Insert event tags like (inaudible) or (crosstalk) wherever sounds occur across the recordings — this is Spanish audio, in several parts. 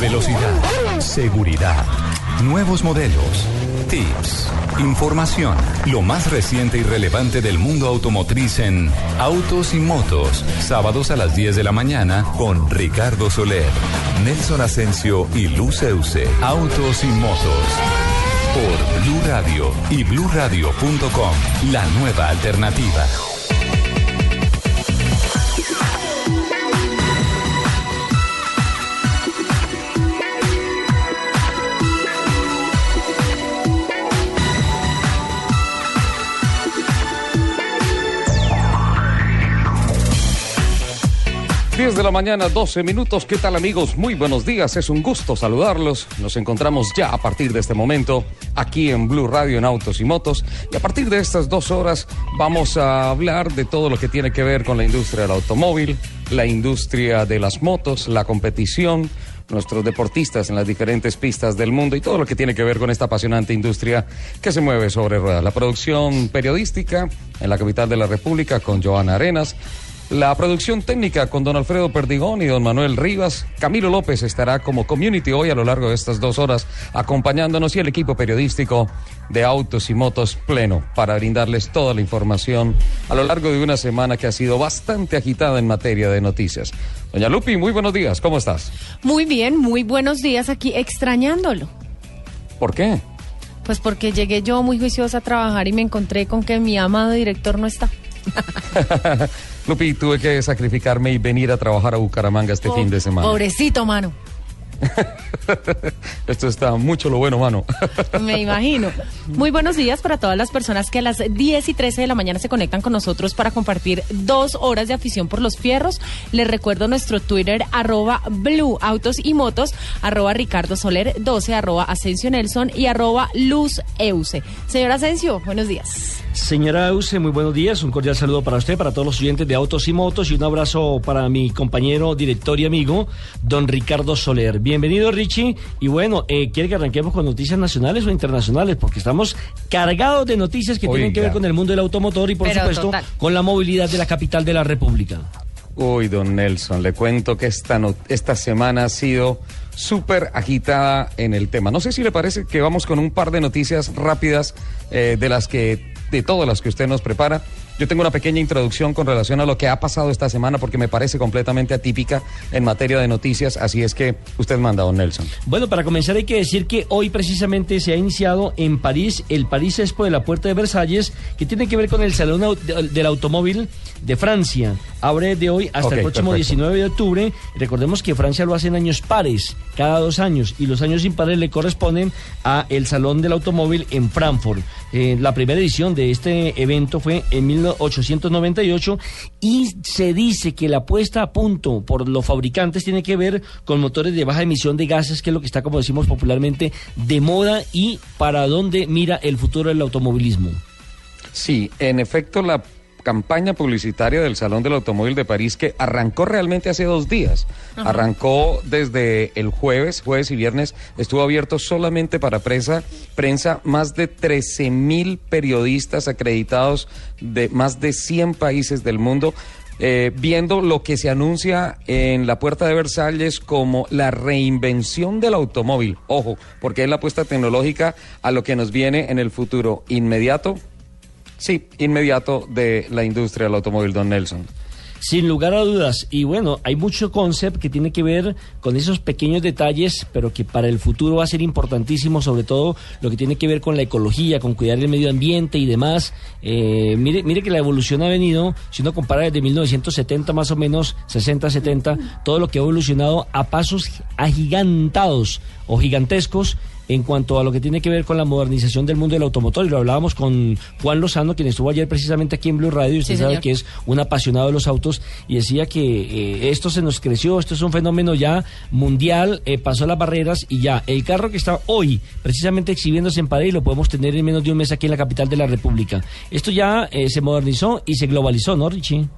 Velocidad, seguridad, nuevos modelos, tips, información, lo más reciente y relevante del mundo automotriz en Autos y Motos, sábados a las 10 de la mañana con Ricardo Soler, Nelson Asensio y Luz Euse. Autos y Motos por Blue Radio y bluradio.com, la nueva alternativa. 10 de la mañana, 12 minutos. ¿Qué tal amigos? Muy buenos días. Es un gusto saludarlos. Nos encontramos ya a partir de este momento aquí en Blue Radio en Autos y Motos. Y a partir de estas dos horas vamos a hablar de todo lo que tiene que ver con la industria del automóvil, la industria de las motos, la competición, nuestros deportistas en las diferentes pistas del mundo y todo lo que tiene que ver con esta apasionante industria que se mueve sobre ruedas. La producción periodística en la capital de la República con Joana Arenas la producción técnica con don Alfredo Perdigón y don Manuel Rivas. Camilo López estará como community hoy a lo largo de estas dos horas acompañándonos y el equipo periodístico de Autos y Motos pleno para brindarles toda la información a lo largo de una semana que ha sido bastante agitada en materia de noticias. Doña Lupi, muy buenos días, ¿cómo estás? Muy bien, muy buenos días aquí extrañándolo. ¿Por qué? Pues porque llegué yo muy juiciosa a trabajar y me encontré con que mi amado director no está. (laughs) Lupi, tuve que sacrificarme y venir a trabajar a Bucaramanga este fin de semana. Pobrecito, mano. (laughs) Esto está mucho lo bueno, mano. (laughs) Me imagino. Muy buenos días para todas las personas que a las 10 y 13 de la mañana se conectan con nosotros para compartir dos horas de afición por los fierros. Les recuerdo nuestro Twitter, arroba Blue Autos y Motos, arroba Ricardo Soler 12, arroba Asensio Nelson y arroba Luz Euse. Señor Asensio, buenos días. Señora Euse, muy buenos días. Un cordial saludo para usted, para todos los oyentes de Autos y Motos y un abrazo para mi compañero, director y amigo, don Ricardo Soler. Bienvenido, Richie. Y bueno, eh, ¿quiere que arranquemos con noticias nacionales o internacionales? Porque estamos cargados de noticias que tienen que ver con el mundo del automotor y, por supuesto, con la movilidad de la capital de la República. Uy, don Nelson, le cuento que esta, esta semana ha sido súper agitada en el tema. No sé si le parece que vamos con un par de noticias rápidas eh, de las que de todas las que usted nos prepara. Yo tengo una pequeña introducción con relación a lo que ha pasado esta semana porque me parece completamente atípica en materia de noticias, así es que usted manda, don Nelson. Bueno, para comenzar hay que decir que hoy precisamente se ha iniciado en París el París Expo de la Puerta de Versalles, que tiene que ver con el Salón del Automóvil de Francia. Abre de hoy hasta el próximo 19 de octubre. Recordemos que Francia lo hace en años pares, cada dos años, y los años impares le corresponden a el Salón del Automóvil en Frankfurt. Eh, la primera edición de este evento fue en 1898 y se dice que la puesta a punto por los fabricantes tiene que ver con motores de baja emisión de gases, que es lo que está, como decimos popularmente, de moda y para dónde mira el futuro del automovilismo. Sí, en efecto, la campaña publicitaria del Salón del Automóvil de París que arrancó realmente hace dos días. Arrancó desde el jueves, jueves y viernes, estuvo abierto solamente para prensa, prensa más de 13 mil periodistas acreditados de más de 100 países del mundo. Eh, viendo lo que se anuncia en la puerta de Versalles como la reinvención del automóvil. Ojo, porque es la apuesta tecnológica a lo que nos viene en el futuro inmediato Sí, inmediato de la industria del automóvil, don Nelson. Sin lugar a dudas. Y bueno, hay mucho concept que tiene que ver con esos pequeños detalles, pero que para el futuro va a ser importantísimo, sobre todo lo que tiene que ver con la ecología, con cuidar el medio ambiente y demás. Eh, mire, mire que la evolución ha venido, si uno compara desde 1970 más o menos, 60, 70, todo lo que ha evolucionado a pasos agigantados o gigantescos en cuanto a lo que tiene que ver con la modernización del mundo del automotor. Y lo hablábamos con Juan Lozano, quien estuvo ayer precisamente aquí en Blue Radio, y usted sabe que es un apasionado de los autos, y decía que eh, esto se nos creció, esto es un fenómeno ya mundial, eh, pasó las barreras y ya. El carro que está hoy precisamente exhibiéndose en París lo podemos tener en menos de un mes aquí en la capital de la República. Esto ya eh, se modernizó y se globalizó, ¿no, Richie?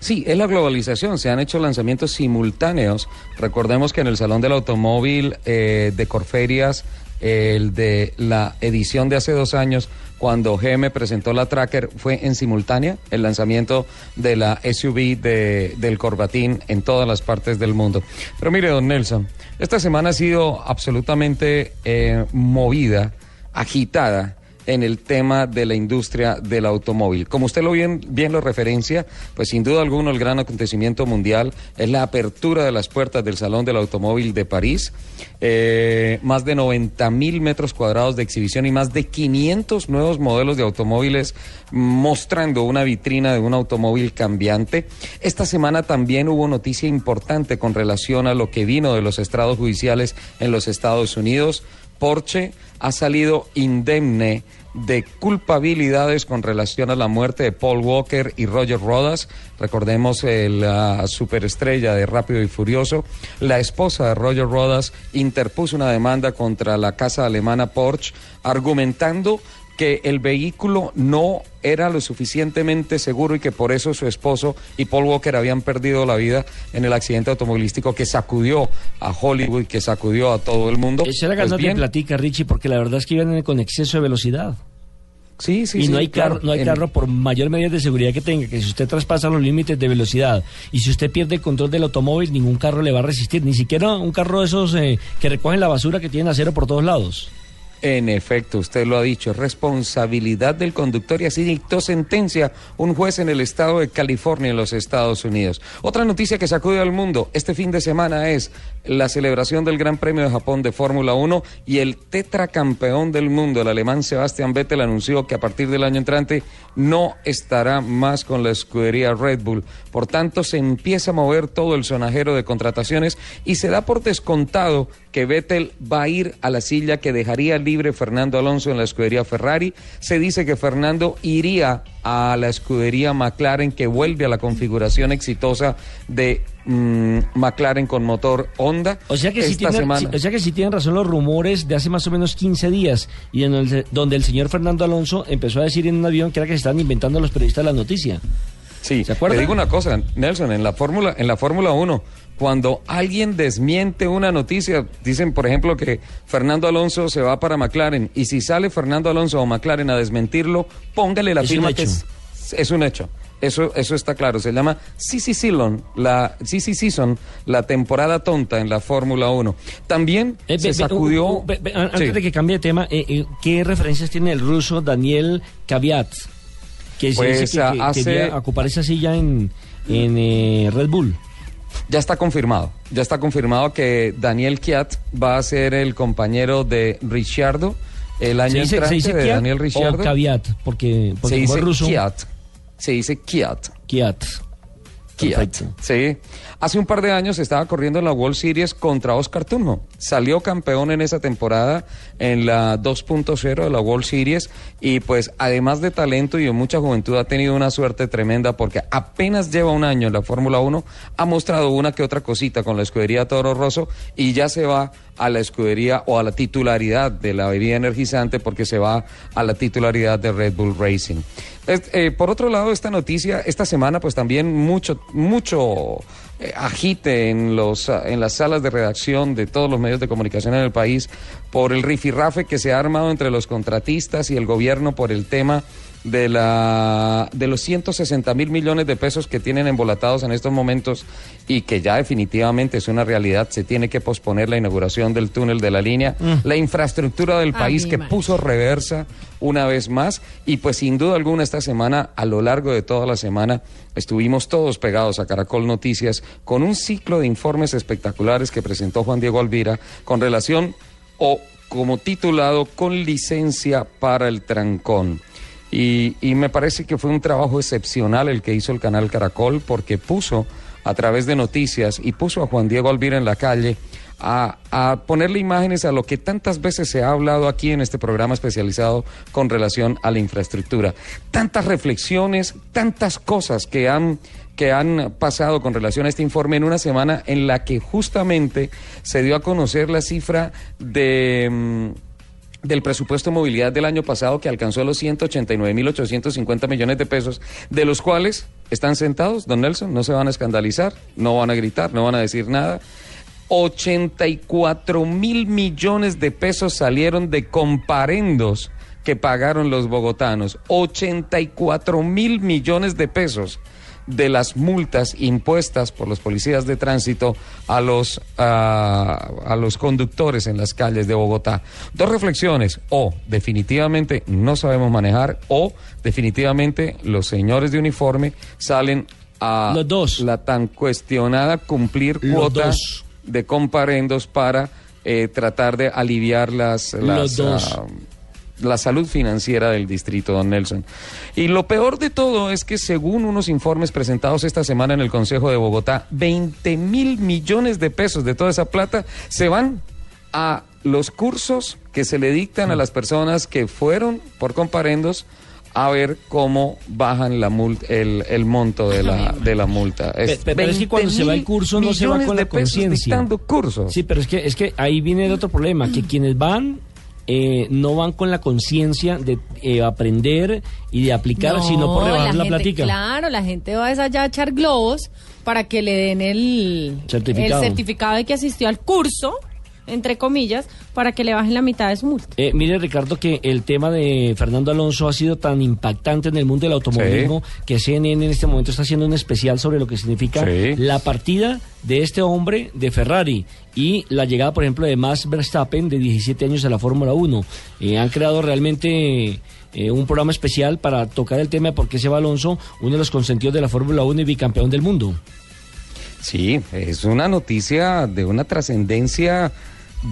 Sí, es la globalización. Se han hecho lanzamientos simultáneos. Recordemos que en el Salón del Automóvil de Corferias el de la edición de hace dos años, cuando GM presentó la Tracker, fue en simultánea el lanzamiento de la SUV de, del Corbatín en todas las partes del mundo. Pero mire, don Nelson, esta semana ha sido absolutamente eh, movida, agitada en el tema de la industria del automóvil. Como usted lo bien, lo referencia, pues sin duda alguna el gran acontecimiento mundial es la apertura de las puertas del Salón del Automóvil de París. Eh, más de 90 mil metros cuadrados de exhibición y más de 500 nuevos modelos de automóviles mostrando una vitrina de un automóvil cambiante. Esta semana también hubo noticia importante con relación a lo que vino de los estrados judiciales en los Estados Unidos. Porsche ha salido indemne de culpabilidades con relación a la muerte de Paul Walker y Roger Rodas. Recordemos eh, la superestrella de Rápido y Furioso. La esposa de Roger Rodas interpuso una demanda contra la casa alemana Porsche argumentando que el vehículo no era lo suficientemente seguro y que por eso su esposo y Paul Walker habían perdido la vida en el accidente automovilístico que sacudió a Hollywood, que sacudió a todo el mundo. Esa era pues platica, Richie, porque la verdad es que iban con exceso de velocidad. Sí, sí, y no hay carro, no hay carro por mayor medida de seguridad que tenga, que si usted traspasa los límites de velocidad y si usted pierde el control del automóvil, ningún carro le va a resistir, ni siquiera un carro de esos eh, que recogen la basura que tienen acero por todos lados. En efecto, usted lo ha dicho, responsabilidad del conductor y así dictó sentencia un juez en el estado de California, en los Estados Unidos. Otra noticia que sacude al mundo este fin de semana es la celebración del Gran Premio de Japón de Fórmula 1 y el tetracampeón del mundo, el alemán Sebastian Vettel, anunció que a partir del año entrante no estará más con la escudería Red Bull. Por tanto, se empieza a mover todo el sonajero de contrataciones y se da por descontado que Vettel va a ir a la silla que dejaría libre Fernando Alonso en la escudería Ferrari. Se dice que Fernando iría a la escudería McLaren que vuelve a la configuración exitosa de mm, McLaren con motor Honda. O sea, que si tienen, o sea que si tienen razón los rumores de hace más o menos 15 días y en el, donde el señor Fernando Alonso empezó a decir en un avión que era que se están inventando los periodistas la noticia. Sí, ¿Se le digo una cosa, Nelson, en la Fórmula en la Fórmula 1 cuando alguien desmiente una noticia, dicen por ejemplo que Fernando Alonso se va para McLaren y si sale Fernando Alonso o McLaren a desmentirlo, póngale la firma que es, es, un hecho. Eso, eso está claro. Se llama Sisi Season, la Season, la temporada tonta en la Fórmula 1. También eh, se sacudió. antes de que cambie de tema, eh, eh, ¿qué referencias tiene el ruso Daniel Kaviat? Que se dice pues, que, hace... ocupar esa silla en, en Red Bull. Ya está confirmado, ya está confirmado que Daniel Kiat va a ser el compañero de Ricciardo el año entrante de Daniel Ricciardo. O Caviat, porque, porque se dice ruso. Kiat. Se dice Kiat. Kiat. Sí. Hace un par de años estaba corriendo en la World Series contra Oscar Tunjo. Salió campeón en esa temporada en la 2.0 de la World Series y pues además de talento y de mucha juventud ha tenido una suerte tremenda porque apenas lleva un año en la Fórmula 1, ha mostrado una que otra cosita con la escudería Toro Rosso y ya se va a la escudería o a la titularidad de la bebida energizante porque se va a la titularidad de Red Bull Racing. Eh, por otro lado, esta noticia, esta semana, pues también mucho, mucho eh, agite en, los, en las salas de redacción de todos los medios de comunicación en el país por el rifirrafe que se ha armado entre los contratistas y el gobierno por el tema de, la, de los 160 mil millones de pesos que tienen embolatados en estos momentos y que ya definitivamente es una realidad, se tiene que posponer la inauguración del túnel de la línea, mm. la infraestructura del país que puso reversa una vez más y pues sin duda alguna esta semana, a lo largo de toda la semana, estuvimos todos pegados a Caracol Noticias con un ciclo de informes espectaculares que presentó Juan Diego Alvira con relación o como titulado con licencia para el trancón. Y, me parece que fue un trabajo excepcional el que hizo el canal Caracol porque puso a través de noticias y puso a Juan Diego Alvira en la calle a, a, ponerle imágenes a lo que tantas veces se ha hablado aquí en este programa especializado con relación a la infraestructura. Tantas reflexiones, tantas cosas que han que han pasado con relación a este informe en una semana en la que justamente se dio a conocer la cifra de... Del presupuesto de movilidad del año pasado que alcanzó los 189.850 millones de pesos, de los cuales están sentados, don Nelson, no se van a escandalizar, no van a gritar, no van a decir nada. 84 mil millones de pesos salieron de comparendos que pagaron los bogotanos. 84 mil millones de pesos de las multas impuestas por los policías de tránsito a los, a los conductores en las calles de Bogotá. Dos reflexiones, o definitivamente no sabemos manejar, o definitivamente los señores de uniforme salen a la tan cuestionada cumplir cuotas de comparendos para eh, tratar de aliviar las... las ah, la salud financiera del distrito, don Nelson. Y lo peor de todo es que según unos informes presentados esta semana en el Consejo de Bogotá, 20 mil millones de pesos de toda esa plata se van a los cursos que se le dictan a las personas que fueron por comparendos a ver cómo bajan la multa, el, monto de la, de la multa. pero, es que cuando se va el curso no se va con la conciencia. Sí, pero es que, es que ahí viene el otro problema, que quienes van eh, no van con la conciencia de eh, aprender y de aplicar, sino por rebajar la, plática. Claro, la gente va a allá a echar globos para que le den el certificado. el certificado de que asistió al curso entre comillas, para que le bajen la mitad de su multa. Eh, mire, Ricardo, que el tema de Fernando Alonso ha sido tan impactante en el mundo del automovilismo que CNN en este momento está haciendo un especial sobre lo que significa la partida de este hombre de Ferrari y la llegada, por ejemplo, de Max Verstappen de 17 años a la Fórmula 1. Eh, han creado realmente... Eh, un programa especial para tocar el tema de por qué se va Alonso, uno de los consentidos de la Fórmula 1 y bicampeón del mundo. Sí, es una noticia de una trascendencia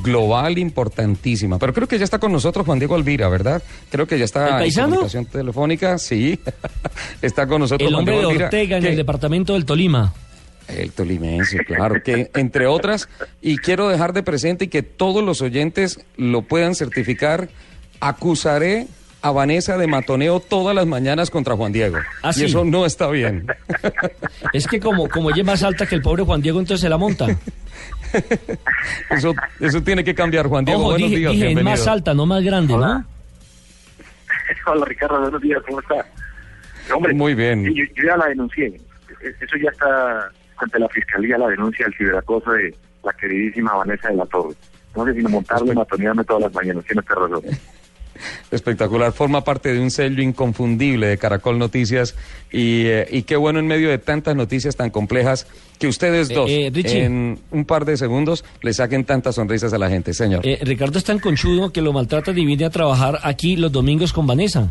global importantísima. Pero creo que ya está con nosotros Juan Diego Alvira, ¿verdad? Creo que ya está en comunicación telefónica, sí. (laughs) está con nosotros el hombre de Ortega en el departamento del Tolima. El tolimense, claro, que entre otras, y quiero dejar de presente y que todos los oyentes lo puedan certificar, acusaré a Vanessa de matoneo todas las mañanas contra Juan Diego. ¿Ah, y eso no está bien. Es que como, como ella es más alta que el pobre Juan Diego, entonces se la monta. (laughs) eso, eso tiene que cambiar, Juan Diego. buenos días, dije más alta, no más grande, ¿no? Hola, (laughs) Ricardo, buenos días, ¿cómo está? Hombre, Muy bien. Yo, ya la denuncié. Eso ya está ante la Fiscalía, la denuncia del ciberacoso de la queridísima Vanessa de la Torre. No sé si no montarle, matonearme todas las mañanas, tiene usted razón. Espectacular, forma parte de un sello inconfundible de Caracol Noticias y, eh, y qué bueno en medio de tantas noticias tan complejas que ustedes eh, dos eh, en un par de segundos le saquen tantas sonrisas a la gente, señor. Ricardo es tan conchudo que lo maltrata y viene a trabajar aquí los domingos con Vanessa.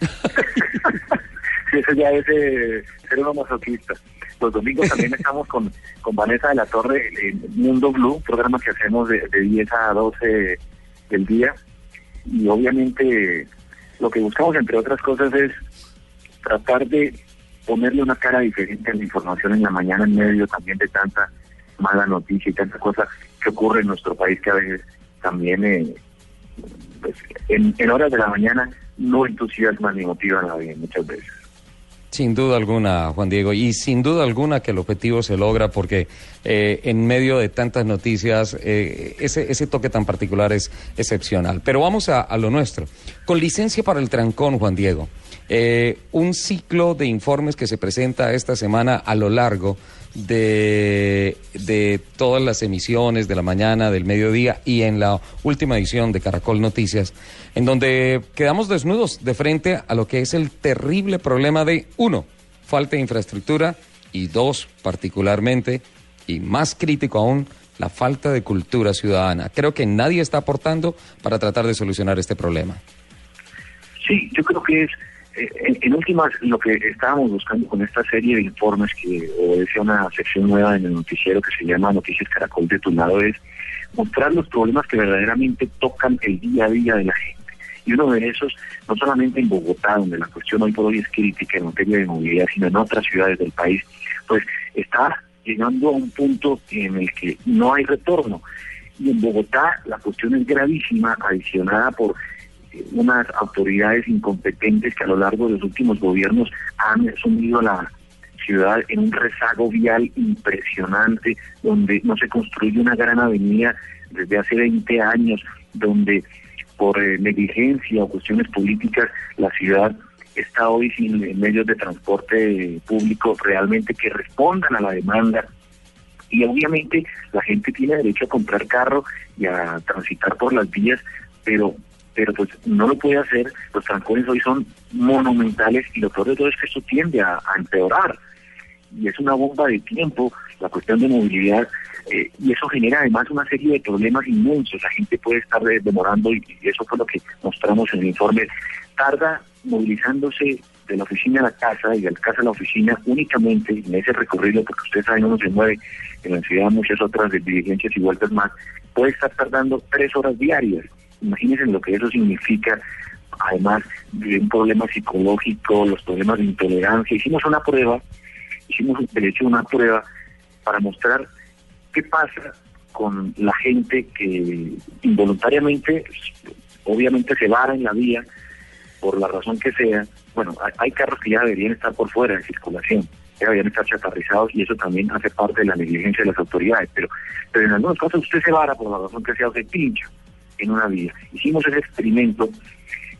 (laughs) eso ya es ser uno masoquista. Los domingos también estamos con, con Vanessa de la Torre en Mundo Blue, programa que hacemos de, de 10 a 12 del día y obviamente lo que buscamos, entre otras cosas, es tratar de ponerle una cara diferente a la información en la mañana en medio también de tanta mala noticia y tanta cosa que ocurre en nuestro país que a veces también eh, pues, en, en horas de la mañana no entusiasma ni motiva a nadie muchas veces. Sin duda alguna, Juan Diego, y sin duda alguna que el objetivo se logra porque eh, en medio de tantas noticias eh, ese, ese toque tan particular es excepcional. Pero vamos a, a lo nuestro. Con licencia para el trancón, Juan Diego, eh, un ciclo de informes que se presenta esta semana a lo largo de, de todas las emisiones de la mañana, del mediodía y en la última edición de Caracol Noticias, en donde quedamos desnudos de frente a lo que es el terrible problema de, uno, falta de infraestructura y dos, particularmente, y más crítico aún, la falta de cultura ciudadana. Creo que nadie está aportando para tratar de solucionar este problema. Sí, yo creo que es eh, en, últimas, lo que estábamos buscando con esta serie de informes que obedece a una sección nueva en el noticiero que se llama Noticias Caracol de tu lado es mostrar los problemas que verdaderamente tocan el día a día de la gente. Y uno de esos, no solamente en Bogotá, donde la cuestión hoy por hoy es crítica en materia de movilidad, sino en otras ciudades del país, pues está llegando a un punto en el que no hay retorno. Y en Bogotá la cuestión es gravísima, adicionada por unas autoridades incompetentes que a lo largo de los últimos gobiernos han sumido la ciudad en un rezago vial impresionante, donde no se construye una gran avenida desde hace 20 años, donde por eh, negligencia o cuestiones políticas la ciudad está hoy sin medios de transporte público realmente que respondan a la demanda. Y obviamente la gente tiene derecho a comprar carro y a transitar por las vías, pero pero pues no lo puede hacer. Los trancones hoy son monumentales y lo peor de todo es que esto tiende a, empeorar. Y es una bomba de tiempo la cuestión de movilidad eh, y eso genera además una serie de problemas inmensos. La gente puede estar demorando y, eso fue lo que mostramos en el informe. Tarda movilizándose de la oficina a la casa y de la casa a la oficina únicamente en ese recorrido, porque ustedes saben, uno se mueve en la ciudad muchas otras diligencias y vueltas más, puede estar tardando tres horas diarias. Imagínense lo que eso significa, además de un problema psicológico, los problemas de intolerancia. Hicimos una prueba, hicimos de hecho una prueba para mostrar qué pasa con la gente que involuntariamente, obviamente se vara en la vía, por la razón que sea, bueno, hay, carros que ya deberían estar por fuera de circulación, ya deberían estar chatarrizados y eso también hace parte de la negligencia de las autoridades, pero, pero en algunos casos usted se vara por la razón que sea se pincha en una vía. Hicimos ese experimento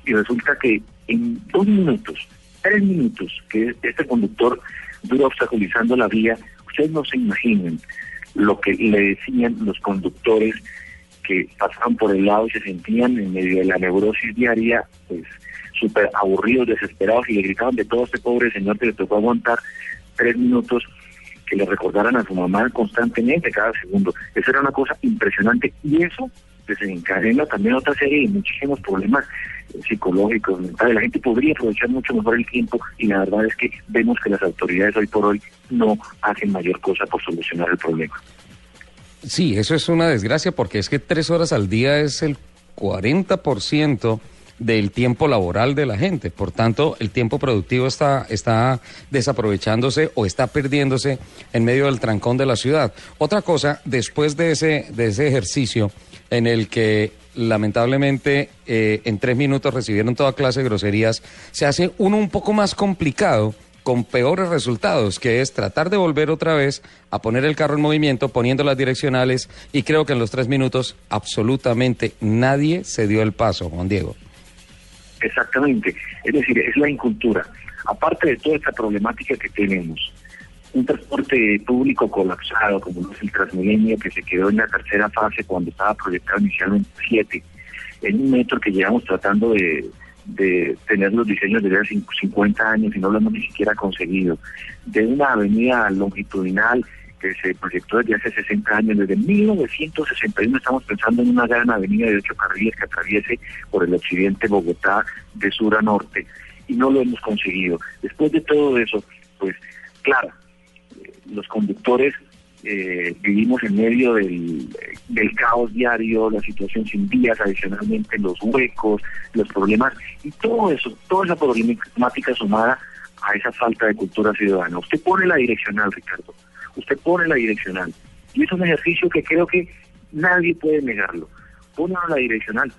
y resulta que en dos minutos, tres minutos que este conductor dura obstaculizando la vía, ustedes no se imaginen lo que le decían los conductores que pasaban por el lado y se sentían en medio de la neurosis diaria, pues súper aburridos, desesperados y le gritaban de todo este pobre señor que le tocó aguantar tres minutos que le recordaran a su mamá constantemente cada segundo. Eso era una cosa impresionante y eso desencadena también otra serie de muchísimos problemas eh, psicológicos, mentales. La gente podría aprovechar mucho mejor el tiempo y la verdad es que vemos que las autoridades hoy por hoy no hacen mayor cosa por solucionar el problema. Sí, eso es una desgracia porque es que tres horas al día es el 40% del tiempo laboral de la gente. Por tanto, el tiempo productivo está, está desaprovechándose o está perdiéndose en medio del trancón de la ciudad. Otra cosa, después de ese, de ese ejercicio en el que lamentablemente eh, en tres minutos recibieron toda clase de groserías, se hace uno un poco más complicado con peores resultados, que es tratar de volver otra vez a poner el carro en movimiento, poniendo las direccionales, y creo que en los tres minutos absolutamente nadie se dio el paso, Juan Diego. Exactamente, es decir, es la incultura. Aparte de toda esta problemática que tenemos, un transporte público colapsado como es el Transmilenio que se quedó en la tercera fase cuando estaba proyectado inicialmente siete, en un metro que llevamos tratando de, de tener los diseños desde hace 50 años y no lo hemos ni siquiera conseguido, de una avenida longitudinal que se proyectó desde hace 60 años, desde 1961 estamos pensando en una gran avenida de ocho carriles que atraviese por el occidente Bogotá de sur a norte y no lo hemos conseguido. Después de todo eso, pues claro, eh, los conductores eh, vivimos en medio del, caos diario, la situación sin vías, adicionalmente los huecos, los problemas y todo eso, toda esa problemática sumada a esa falta de cultura ciudadana. Usted pone la direccional, Ricardo, usted pone la direccional. Y es un ejercicio que creo que nadie puede negarlo. Pone la direccional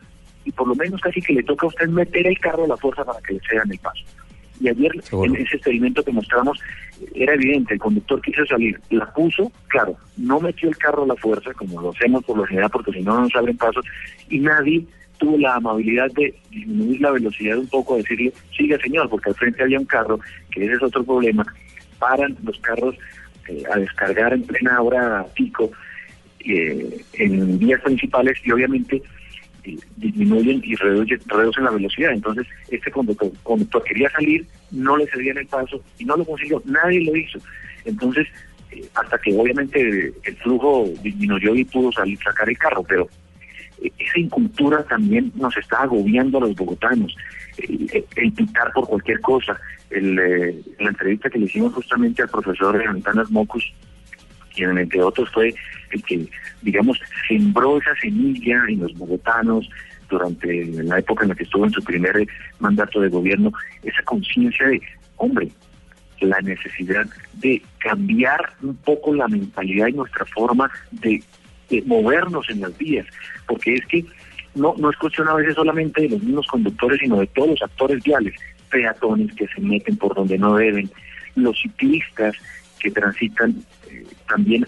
y por lo menos casi que le toca a usted meter el carro a la fuerza para que le cedan el paso. Y ayer en ese experimento que mostramos era evidente, el conductor quiso salir, la puso, claro, no metió el carro a la fuerza como lo hacemos por lo general porque si no no nos abren pasos y nadie tuvo la amabilidad de disminuir la velocidad un poco, decirle, siga señor, porque al frente había un carro, que ese es otro problema, paran los carros eh, a descargar en plena hora pico eh, en vías principales y obviamente eh, disminuyen y reducen, la velocidad. Entonces, este conductor, conductor, quería salir, no le cedían el paso y no lo consiguió, nadie lo hizo. Entonces, hasta que obviamente el flujo disminuyó y pudo salir, sacar el carro, pero esa incultura también nos está agobiando a los bogotanos, el, pitar por cualquier cosa. El, eh, la entrevista que le hicimos justamente al profesor Antanas Mocus, quien entre otros fue el que, digamos, sembró esa semilla en los bogotanos durante la época en la que estuvo en su primer mandato de gobierno, esa conciencia de, hombre, la necesidad de cambiar un poco la mentalidad y nuestra forma de, movernos en las vías, porque es que no, no es cuestión a veces solamente de los mismos conductores, sino de todos los actores viales, peatones que se meten por donde no deben, los ciclistas que transitan eh, también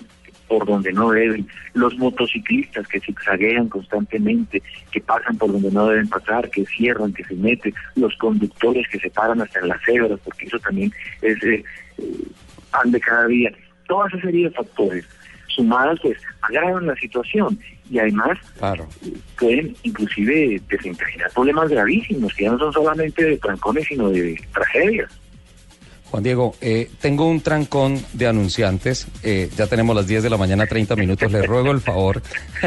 por donde no deben, los motociclistas que zigzaguean constantemente, que pasan por donde no deben pasar, que cierran, que se meten, los conductores que se paran hasta en las cebras, porque eso también es eh, pan de cada día. Toda esa serie de factores sumadas pues agravan la situación y además pueden inclusive desencadenar problemas gravísimos que ya no son solamente de trancones sino de tragedias. Juan Diego, eh, tengo un trancón de anunciantes. Eh, ya tenemos las 10 de la mañana, 30 minutos. Le ruego el favor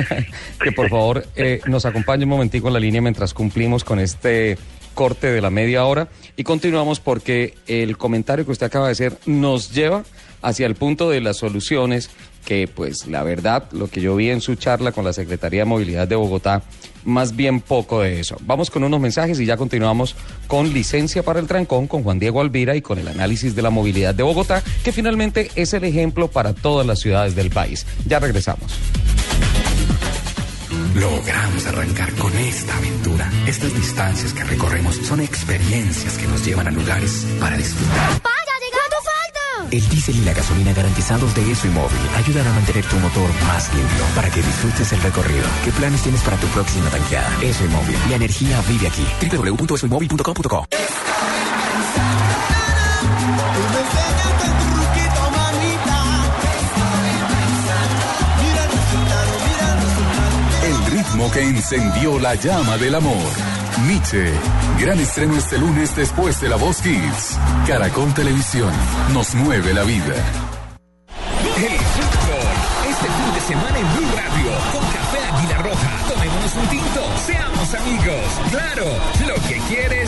(laughs) que por favor eh, nos acompañe un momentico en la línea mientras cumplimos con este corte de la media hora y continuamos porque el comentario que usted acaba de hacer nos lleva hacia el punto de las soluciones que pues la verdad lo que yo vi en su charla con la Secretaría de Movilidad de Bogotá más bien poco de eso. Vamos con unos mensajes y ya continuamos con licencia para el trancón con Juan Diego Alvira y con el análisis de la movilidad de Bogotá, que finalmente es el ejemplo para todas las ciudades del país. Ya regresamos. Logramos arrancar con esta aventura. Estas distancias que recorremos son experiencias que nos llevan a lugares para disfrutar. El diésel y la gasolina garantizados de ESO y móvil ayudan a mantener tu motor más limpio para que disfrutes el recorrido. ¿Qué planes tienes para tu próxima tanqueada? ESO y móvil. La energía vive aquí. www.esoymóvil.com.co El ritmo que encendió la llama del amor. Nietzsche. Gran estreno este lunes después de La Voz Kids. Caracol Televisión. Nos mueve la vida. El fútbol. Este fin de semana en Blue Radio. Con Café Águila Roja. Tomémonos un tinto. Seamos amigos. Claro. Lo que quieres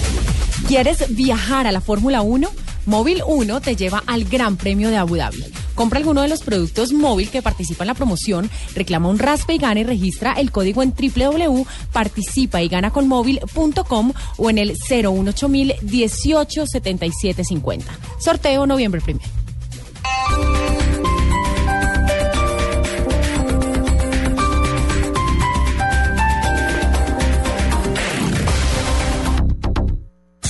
¿Quieres viajar a la Fórmula 1? Móvil 1 te lleva al Gran Premio de Abu Dhabi. Compra alguno de los productos móvil que participa en la promoción, reclama un raspe y gana y registra el código en www.participa y gana con móvil.com o en el 018000 187750. Sorteo noviembre primero.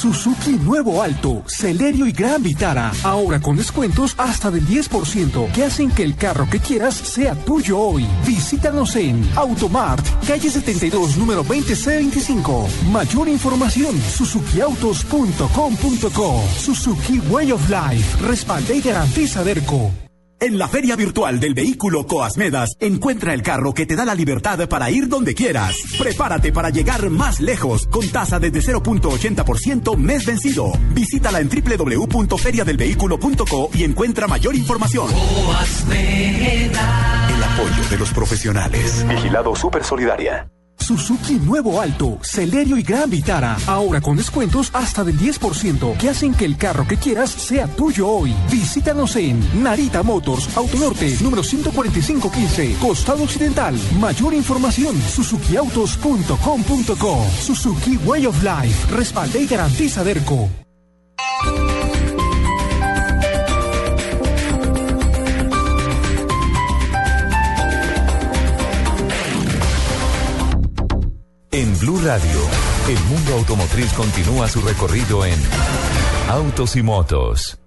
Suzuki Nuevo Alto, Celerio y Gran Vitara. Ahora con descuentos hasta del 10% que hacen que el carro que quieras sea tuyo hoy. Visítanos en Automart, calle 72, número 20C25. Mayor información, suzukiautos.com.co. Suzuki Way of Life. Respalde y garantiza Derco. En la Feria Virtual del Vehículo Coasmedas, encuentra el carro que te da la libertad para ir donde quieras. Prepárate para llegar más lejos con tasa desde 0.80% mes vencido. Visítala en www.feriadelvehículo.co y encuentra mayor información. El apoyo de los profesionales. Vigilado Super Solidaria. Suzuki Nuevo Alto, Celerio y Gran Vitara. Ahora con descuentos hasta del 10% que hacen que el carro que quieras sea tuyo hoy. Visítanos en Narita Motors, Autonorte, número 14515, Costado Occidental. Mayor información, suzukiautos.com.co. Suzuki Way of Life. Respalde y garantiza Derco. Radio, el mundo automotriz continúa su recorrido en Autos y Motos.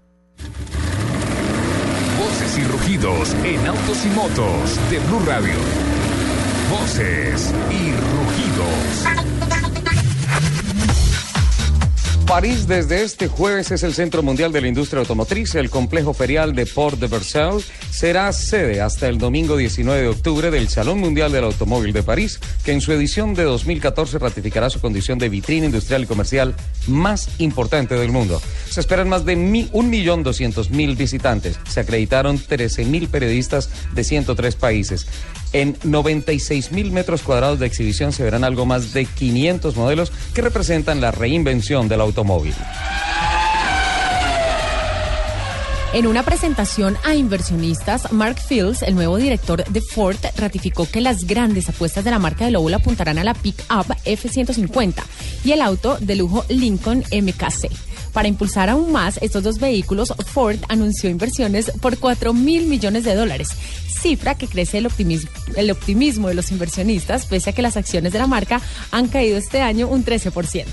Voces y rugidos en Autos y Motos de Blue Radio. Voces y rugidos. París desde este jueves es el Centro Mundial de la Industria Automotriz. El complejo ferial de Port de Versailles será sede hasta el domingo 19 de octubre del Salón Mundial del Automóvil de París, que en su edición de 2014 ratificará su condición de vitrina industrial y comercial más importante del mundo. Se esperan más de 1.200.000 visitantes. Se acreditaron 13.000 periodistas de 103 países. En 96 mil metros cuadrados de exhibición se verán algo más de 500 modelos que representan la reinvención del automóvil. En una presentación a inversionistas, Mark Fields, el nuevo director de Ford, ratificó que las grandes apuestas de la marca de Lowell apuntarán a la Pick-up F-150 y el auto de lujo Lincoln MKC. Para impulsar aún más estos dos vehículos, Ford anunció inversiones por 4 mil millones de dólares, cifra que crece el optimismo, de los inversionistas, pese a que las acciones de la marca han caído este año un 13%.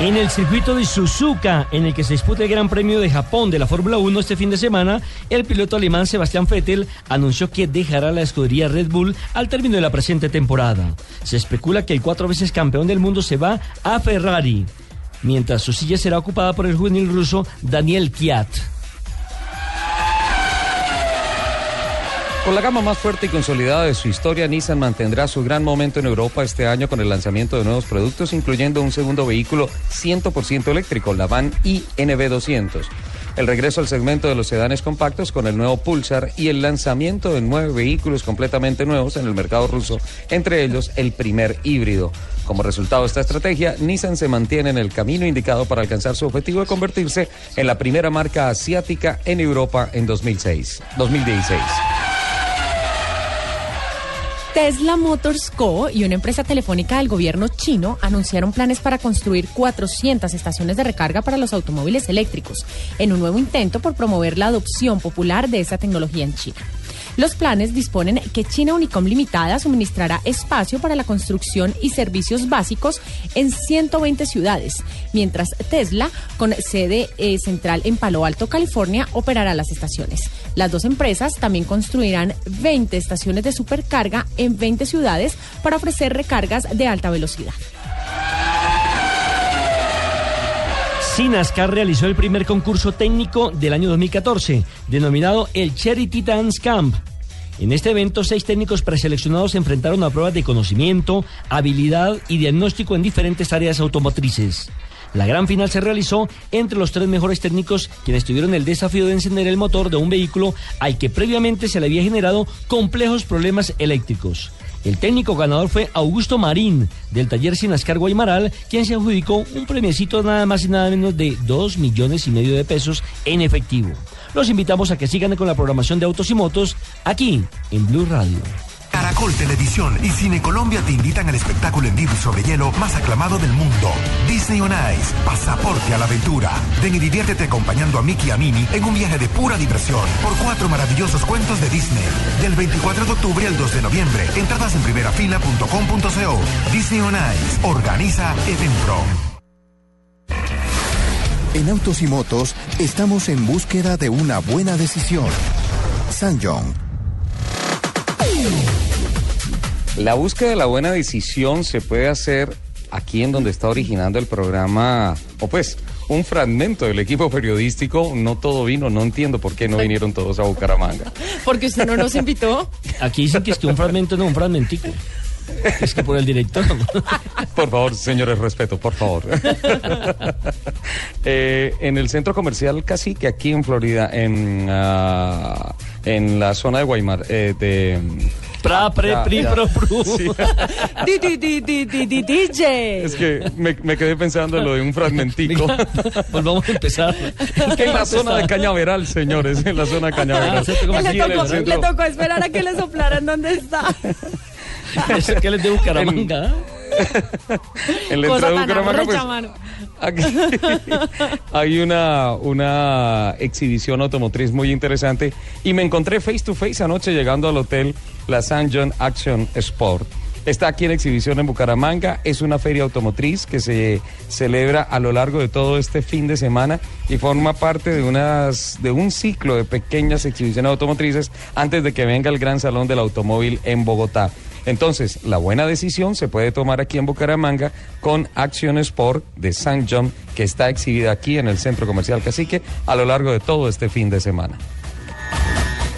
En el circuito de Suzuka, en el que se disputa el Gran Premio de Japón de la Fórmula 1 este fin de semana, el piloto alemán Sebastián Vettel anunció que dejará la escudería Red Bull al término de la presente temporada. Se especula que el cuatro veces campeón del mundo se va a Ferrari, mientras su silla será ocupada por el juvenil ruso Daniel Kiat. Con la gama más fuerte y consolidada de su historia, Nissan mantendrá su gran momento en Europa este año con el lanzamiento de nuevos productos, incluyendo un segundo vehículo 100% eléctrico, la van iNB200. El regreso al segmento de los sedanes compactos con el nuevo Pulsar y el lanzamiento de nueve vehículos completamente nuevos en el mercado ruso, entre ellos el primer híbrido. Como resultado de esta estrategia, Nissan se mantiene en el camino indicado para alcanzar su objetivo de convertirse en la primera marca asiática en Europa en 2006, 2016. Tesla Motors Co. y una empresa telefónica del gobierno chino anunciaron planes para construir 400 estaciones de recarga para los automóviles eléctricos, en un nuevo intento por promover la adopción popular de esa tecnología en China. Los planes disponen que China Unicom Limitada suministrará espacio para la construcción y servicios básicos en 120 ciudades, mientras Tesla, con sede eh, central en Palo Alto, California, operará las estaciones. Las dos empresas también construirán 20 estaciones de supercarga en 20 ciudades para ofrecer recargas de alta velocidad. Sinascar realizó el primer concurso técnico del año 2014, denominado el Cherry Titans Camp. En este evento, seis técnicos preseleccionados se enfrentaron a pruebas de conocimiento, habilidad y diagnóstico en diferentes áreas automotrices. La gran final se realizó entre los tres mejores técnicos quienes tuvieron el desafío de encender el motor de un vehículo al que previamente se le había generado complejos problemas eléctricos. El técnico ganador fue Augusto Marín, del taller Sinascar Guaymaral, quien se adjudicó un premiecito nada más y nada menos de 2 millones y medio de pesos en efectivo. Los invitamos a que sigan con la programación de Autos y Motos aquí en Blue Radio. Caracol Televisión y Cine Colombia te invitan al espectáculo en vivo sobre hielo más aclamado del mundo. Disney on Ice, pasaporte a la aventura. Ven y diviértete acompañando a Mickey y a Minnie en un viaje de pura diversión por cuatro maravillosos cuentos de Disney. Del 24 de octubre al 2 de noviembre. Entradas en primerafila.com.co. Disney on Ice. Organiza Evenpro. En Autos y Motos estamos en búsqueda de una buena decisión. Sanjong la búsqueda de la buena decisión se puede hacer aquí en donde está originando el programa, o pues un fragmento del equipo periodístico. No todo vino, no entiendo por qué no vinieron todos a Bucaramanga. (laughs) Porque usted no nos invitó. Aquí dicen que es que un fragmento, no un fragmentico. Es que por el director. (laughs) Por favor, señores, respeto, por favor. (laughs) Eh, en el centro comercial Cacique, aquí en Florida, en, uh, en la zona de Guaymar, eh, de... Pra, pre, pri, pro, pru. (laughs) DJ. Es que me, me, quedé pensando en lo de un fragmentico. (laughs) Pues vamos a empezar. en la zona de Cañaveral, señores, en la zona de Cañaveral. Ah, le, tocó, le tocó esperar a que le soplaran dónde está. (laughs) ¿Qué les de Bucaramanga? En, la entrada de Bucaramanga, pues, aquí hay una, una exhibición automotriz muy interesante y me encontré face to face anoche llegando al hotel La San John Action Sport. Está aquí en exhibición en Bucaramanga. Es una feria automotriz que se celebra a lo largo de todo este fin de semana y forma parte de, unas, de un ciclo de pequeñas exhibiciones automotrices antes de que venga el Gran Salón del Automóvil en Bogotá. Entonces, la buena decisión se puede tomar aquí en Bucaramanga con Action Sport de San John, que está exhibida aquí en el Centro Comercial Cacique a lo largo de todo este fin de semana.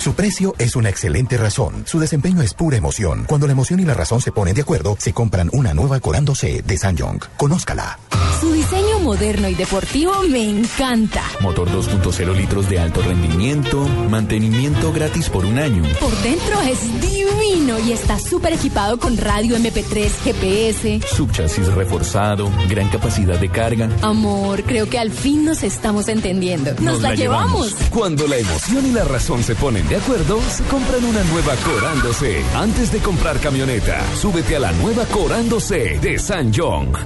Su precio es una excelente razón. Su desempeño es pura emoción. Cuando la emoción y la razón se ponen de acuerdo, se compran una nueva Corando C de Sanyong. Conózcala. Su diseño moderno y deportivo me encanta. Motor 2.0 litros de alto rendimiento, mantenimiento gratis por un año. Por dentro es divino y está súper equipado con radio MP3, GPS. Subchasis reforzado, gran capacidad de carga. Amor, creo que al fin nos estamos entendiendo. Nos, la, llevamos. Cuando la emoción y la razón se ponen de acuerdo, se compran una nueva Corando C. Antes de comprar camioneta, súbete a la nueva Corando C de San Jong.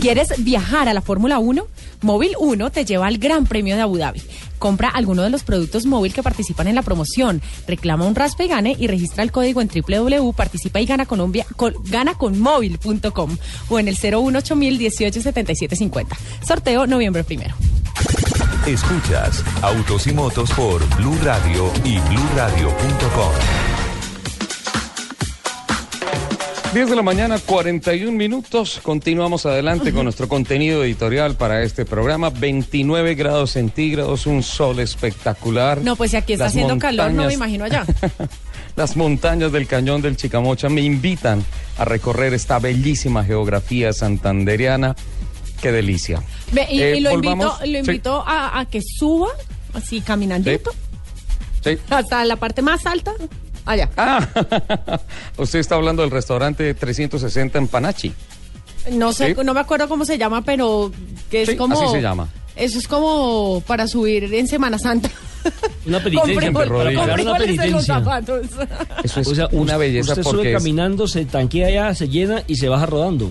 ¿Quieres viajar a la Fórmula 1? Móvil 1 te lleva al Gran Premio de Abu Dhabi. Compra alguno de los productos móvil que participan en la promoción. Reclama un raspe y gane y registra el código en www.participa y gana con, ganaconmóvil.com o en el 018 187750. Sorteo noviembre primero. Escuchas Autos y Motos por Blue Radio y BlueRadio.com. 10 de la mañana, 41 minutos. Continuamos adelante con nuestro contenido editorial para este programa. 29 grados centígrados, un sol espectacular. No, pues si aquí está haciendo calor, no me imagino allá. (laughs) Las montañas del cañón del Chicamocha me invitan a recorrer esta bellísima geografía santanderiana. Qué delicia. y, eh, lo invito, a, que suba, así caminandito. Hasta la parte más alta Allá. Ah, (laughs) usted está hablando del restaurante 360 en Panachi. No sé, no me acuerdo cómo se llama, pero que es como. Así se llama. Eso es como para subir en Semana Santa. Una (laughs) penitencia, una penitencia. Eso es una belleza usted sube caminando, se tanquea allá, se llena y se baja rodando.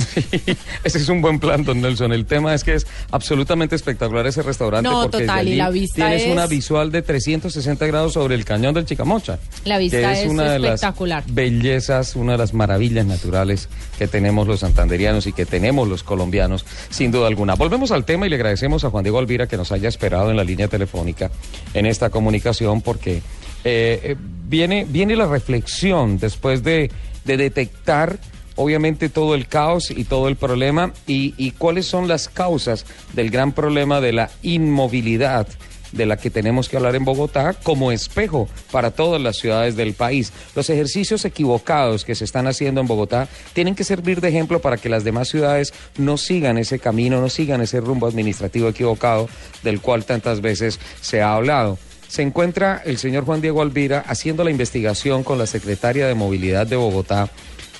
(laughs) ese es un buen plan, don Nelson. El tema es que es absolutamente espectacular ese restaurante. No, porque total, y la vista tienes una visual de 360 grados sobre el cañón del Chicamocha. La vista es, una espectacular. de las bellezas, una de las maravillas naturales que tenemos los santanderianos y que tenemos los colombianos, sin duda alguna. Volvemos al tema y le agradecemos a Juan Diego Alvira que nos haya esperado en la línea telefónica en esta comunicación porque eh, eh, viene, viene la reflexión después de, de detectar obviamente todo el caos y todo el problema y, cuáles son las causas del gran problema de la inmovilidad de la que tenemos que hablar en Bogotá como espejo para todas las ciudades del país. Los ejercicios equivocados que se están haciendo en Bogotá tienen que servir de ejemplo para que las demás ciudades no sigan ese camino, no sigan ese rumbo administrativo equivocado del cual tantas veces se ha hablado. Se encuentra el señor Juan Diego Alvira haciendo la investigación con la secretaria de Movilidad de Bogotá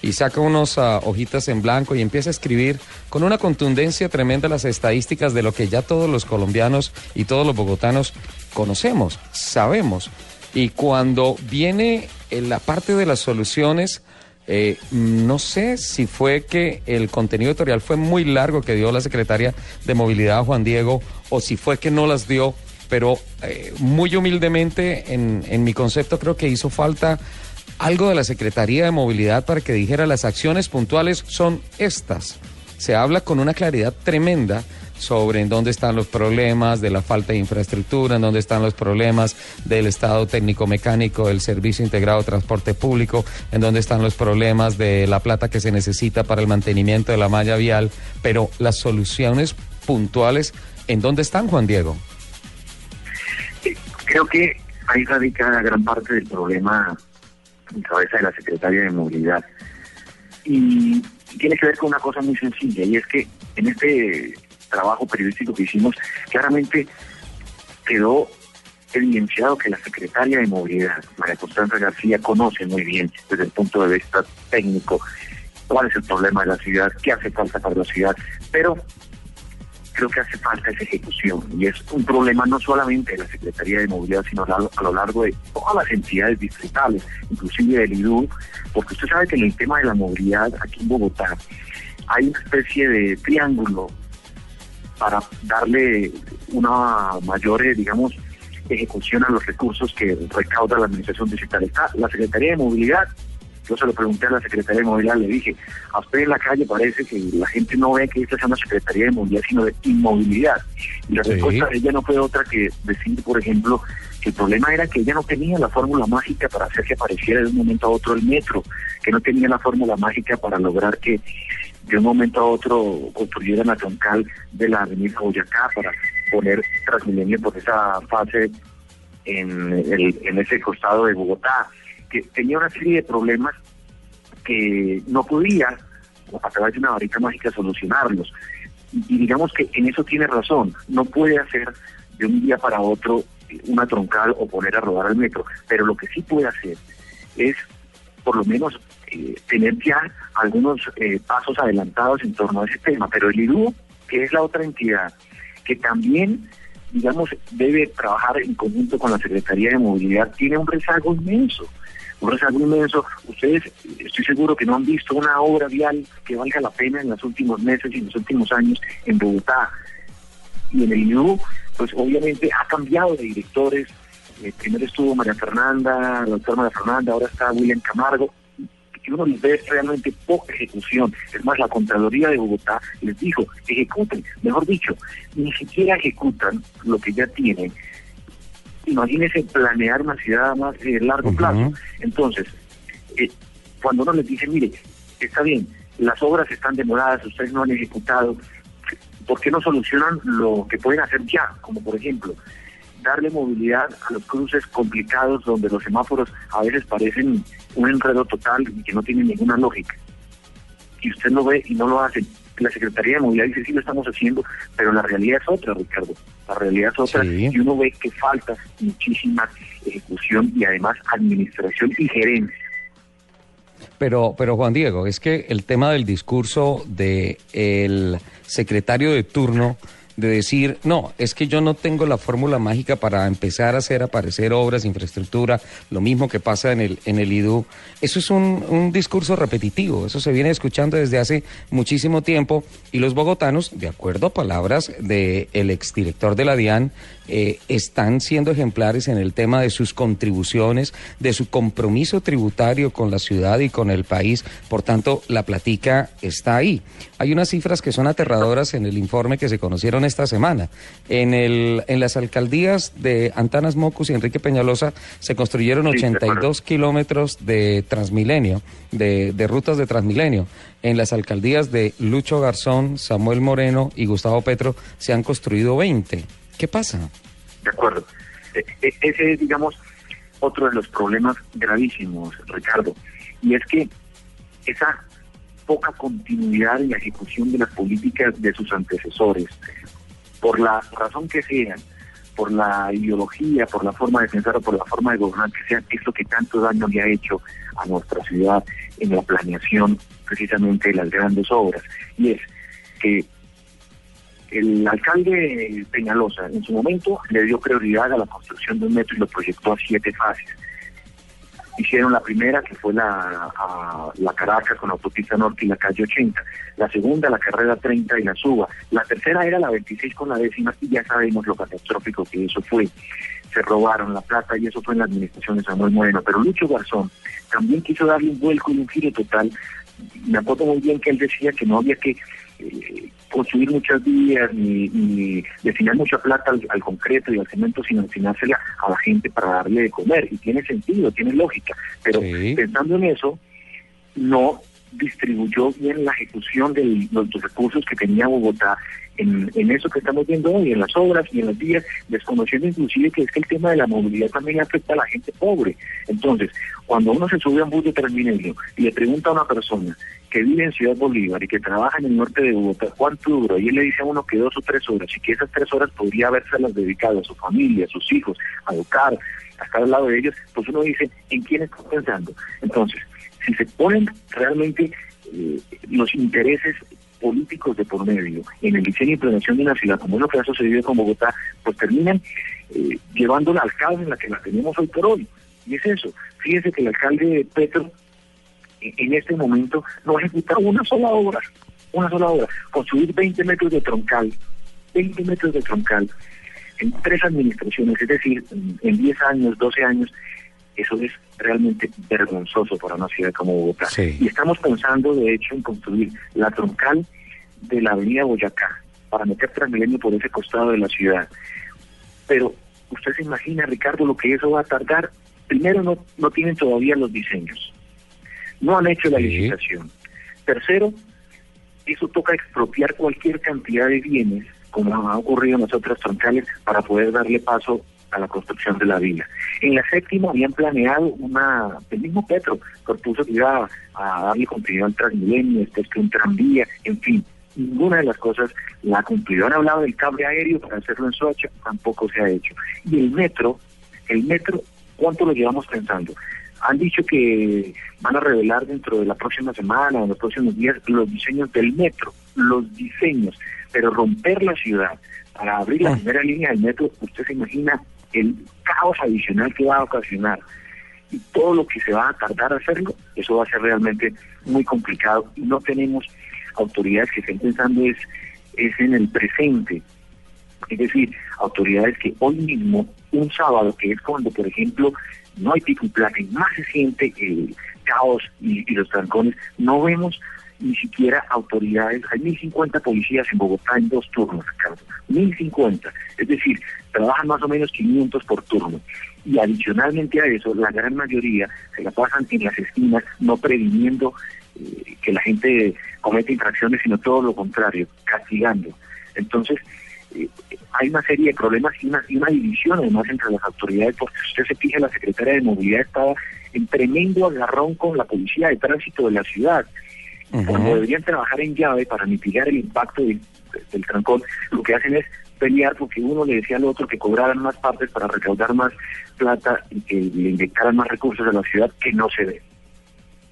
y saca unas ah, hojitas en blanco y empieza a escribir con una contundencia tremenda las estadísticas de lo que ya todos los colombianos y todos los bogotanos conocemos, sabemos. Y cuando viene en la parte de las soluciones, eh, no sé si fue que el contenido editorial fue muy largo que dio la secretaria de Movilidad Juan Diego o si fue que no las dio, pero eh, muy humildemente en, en mi concepto creo que hizo falta algo de la Secretaría de Movilidad para que dijera las acciones puntuales son estas. Se habla con una claridad tremenda sobre en dónde están los problemas de la falta de infraestructura, en dónde están los problemas del estado técnico mecánico del servicio integrado de transporte público, en dónde están los problemas de la plata que se necesita para el mantenimiento de la malla vial, pero las soluciones puntuales, ¿en dónde están, Juan Diego? Creo que ahí radica gran parte del problema en cabeza de la Secretaria de Movilidad. Y tiene que ver con una cosa muy sencilla, y es que en este trabajo periodístico que hicimos, claramente quedó evidenciado que la secretaria de Movilidad, María Constanza García, conoce muy bien desde el punto de vista técnico cuál es el problema de la ciudad, qué hace falta para la ciudad, pero creo que hace falta esa ejecución y es un problema no solamente de la Secretaría de Movilidad, sino a lo largo de todas las entidades distritales, inclusive del IDU, porque usted sabe que en el tema de la movilidad aquí en Bogotá hay una especie de triángulo para darle una mayor, eh, digamos, ejecución a los recursos que recauda la Administración Digital. Está la Secretaría de Movilidad, yo se lo pregunté a la Secretaría de Movilidad, le dije, a usted en la calle parece que la gente no ve que esta sea una Secretaría de Movilidad, sino de inmovilidad. Y la respuesta de ella no fue otra que decir, por ejemplo, El problema era que ella no tenía la fórmula mágica para hacer que apareciera de un momento a otro el metro, que no tenía la fórmula mágica para lograr que de un momento a otro construyeran la troncal de la avenida Boyacá para poner Transmilenio por esa fase en, en ese costado de Bogotá, que tenía una serie de problemas que no podía, a través de una varita mágica, solucionarlos. Y, digamos que en eso tiene razón, no puede hacer de un día para otro una troncal o poner a rodar al metro, pero lo que sí puede hacer es por lo menos eh, tener ya algunos eh, pasos adelantados en torno a ese tema, pero el IDU, que es la otra entidad que también digamos, debe trabajar en conjunto con la Secretaría de Movilidad, tiene un rezago inmenso. Un rezago inmenso. Ustedes, estoy seguro que no han visto una obra vial que valga la pena en los últimos meses y en los últimos años en Bogotá. Y en el INU, pues obviamente ha cambiado de directores. Eh, primero estuvo María Fernanda, la doctora María Fernanda, ahora está William Camargo que uno les ve realmente poca ejecución. Es más, la Contraloría de Bogotá les dijo, ejecuten, mejor dicho, ni siquiera ejecutan lo que ya tienen. Imagínense planear una ciudad más de largo plazo. Entonces, eh, cuando uno les dice, mire, está bien, las obras están demoradas, ustedes no han ejecutado, ¿por qué no solucionan lo que pueden hacer ya? Como por ejemplo, darle movilidad a los cruces complicados donde los semáforos a veces parecen un enredo total y que no tienen ninguna lógica. Y usted lo ve y no lo hace. La Secretaría de Movilidad dice, sí, lo estamos haciendo, pero la realidad es otra, Ricardo. La realidad es otra y uno ve que falta muchísima ejecución y además administración y gerencia. Pero, pero Juan Diego, es que el tema del discurso del el secretario de turno de decir, no, es que yo no tengo la fórmula mágica para empezar a hacer aparecer obras, infraestructura, lo mismo que pasa en el, en el IDU. Eso es un, un discurso repetitivo, eso se viene escuchando desde hace muchísimo tiempo y los bogotanos, de acuerdo a palabras del el exdirector de la DIAN, eh, están siendo ejemplares en el tema de sus contribuciones, de su compromiso tributario con la ciudad y con el país. Por tanto, la platica está ahí. Hay unas cifras que son aterradoras en el informe que se conocieron esta semana. En, el, en las alcaldías de Antanas Mocus y Enrique Peñalosa se construyeron 82 kilómetros de Transmilenio, de, de rutas de Transmilenio. En las alcaldías de Lucho Garzón, Samuel Moreno y Gustavo Petro se han construido 20. ¿Qué pasa? De acuerdo. E, e, ese es, digamos, otro de los problemas gravísimos, Ricardo. Y es que esa poca continuidad en la ejecución de las políticas de sus antecesores, por la razón que sean, por la ideología, por la forma de pensar o por la forma de gobernar que sea, es lo que tanto daño le ha hecho a nuestra ciudad en la planeación precisamente de las grandes obras. Y es que el alcalde Peñalosa en su momento le dio prioridad a la construcción de un metro y lo proyectó a siete fases. Hicieron la primera, que fue la, la Caracas con autopista norte y la calle 80. La segunda, la carrera 30 y la suba. La tercera era la 26 con la décima y ya sabemos lo catastrófico que eso fue. Se robaron la plata y eso fue en la administración de Samuel Moreno. Pero Lucho Garzón también quiso darle un vuelco y un giro total. Me acuerdo muy bien que él decía que no había que eh, construir muchas vías ni, destinar mucha plata al, concreto y al cemento, sino destinársela a la gente para darle de comer. Y tiene sentido, tiene lógica. Pero pensando en eso, no distribuyó bien la ejecución de los, recursos que tenía Bogotá en, en, eso que estamos viendo hoy, en las obras y en las vías, desconociendo inclusive que es que el tema de la movilidad también afecta a la gente pobre. Entonces, cuando uno se sube a un bus de Transmilenio y le pregunta a una persona que vive en Ciudad Bolívar y que trabaja en el norte de Bogotá, ¿cuánto dura? Y él le dice a uno que dos o tres horas y que esas tres horas podría habérselas dedicado a su familia, a sus hijos, a educar, a estar al lado de ellos, pues uno dice, ¿en quién está pensando? Entonces, si se ponen realmente eh, los intereses políticos de por medio en el diseño y prevención de una ciudad, como es lo que ha sucedido con Bogotá, pues terminan eh, llevándola al caos en la que la tenemos hoy por hoy. Y es eso. Fíjense que el alcalde Petro en este momento no ejecuta una sola obra, una sola obra, construir 20 metros de troncal, 20 metros de troncal en tres administraciones, es decir, en 10 años, 12 años, eso es realmente vergonzoso para una ciudad como Bogotá. Y estamos pensando, de hecho, en construir la troncal de la avenida Boyacá para meter Transmilenio por ese costado de la ciudad. Pero usted se imagina, Ricardo, lo que eso va a tardar. Primero, no, no tienen todavía los diseños. No han hecho la licitación. Tercero, eso toca expropiar cualquier cantidad de bienes, como ha ocurrido en las otras troncales, para poder darle paso a la construcción de la vía. En la séptima habían planeado una, el mismo Petro propuso que iba a, darle continuidad al Transmilenio, después que un tranvía, en fin, ninguna de las cosas la ha cumplido. Han hablado del cable aéreo para hacerlo en Soacha, tampoco se ha hecho. Y el metro, el metro, ¿cuánto lo llevamos pensando? Han dicho que van a revelar dentro de la próxima semana o en los próximos días los diseños del metro, los diseños, pero romper la ciudad para abrir la ah. primera línea del metro, usted se imagina el caos adicional que va a ocasionar y todo lo que se va a tardar a hacerlo, eso va a ser realmente muy complicado. Y no tenemos autoridades que estén pensando es, es en el presente, es decir, autoridades que hoy mismo, un sábado, que es cuando, por ejemplo, no hay pico y placa y más se siente el caos y, y los trancones, no vemos ni siquiera autoridades, hay 1.050 policías en Bogotá en dos turnos, Ricardo, 1.050, es decir, trabajan más o menos 500 por turno. Y adicionalmente a eso, la gran mayoría se la pasan en las esquinas, no previniendo eh, que la gente cometa infracciones, sino todo lo contrario, castigando. Entonces, eh, hay una serie de problemas y una, división además entre las autoridades, porque usted se fija, la secretaria de Movilidad estaba en tremendo agarrón con la policía de tránsito de la ciudad. Cuando deberían trabajar en llave para mitigar el impacto del, del trancón, lo que hacen es pelear porque uno le decía al otro que cobraran más partes para recaudar más plata y que le inyectaran más recursos a la ciudad que no se ve.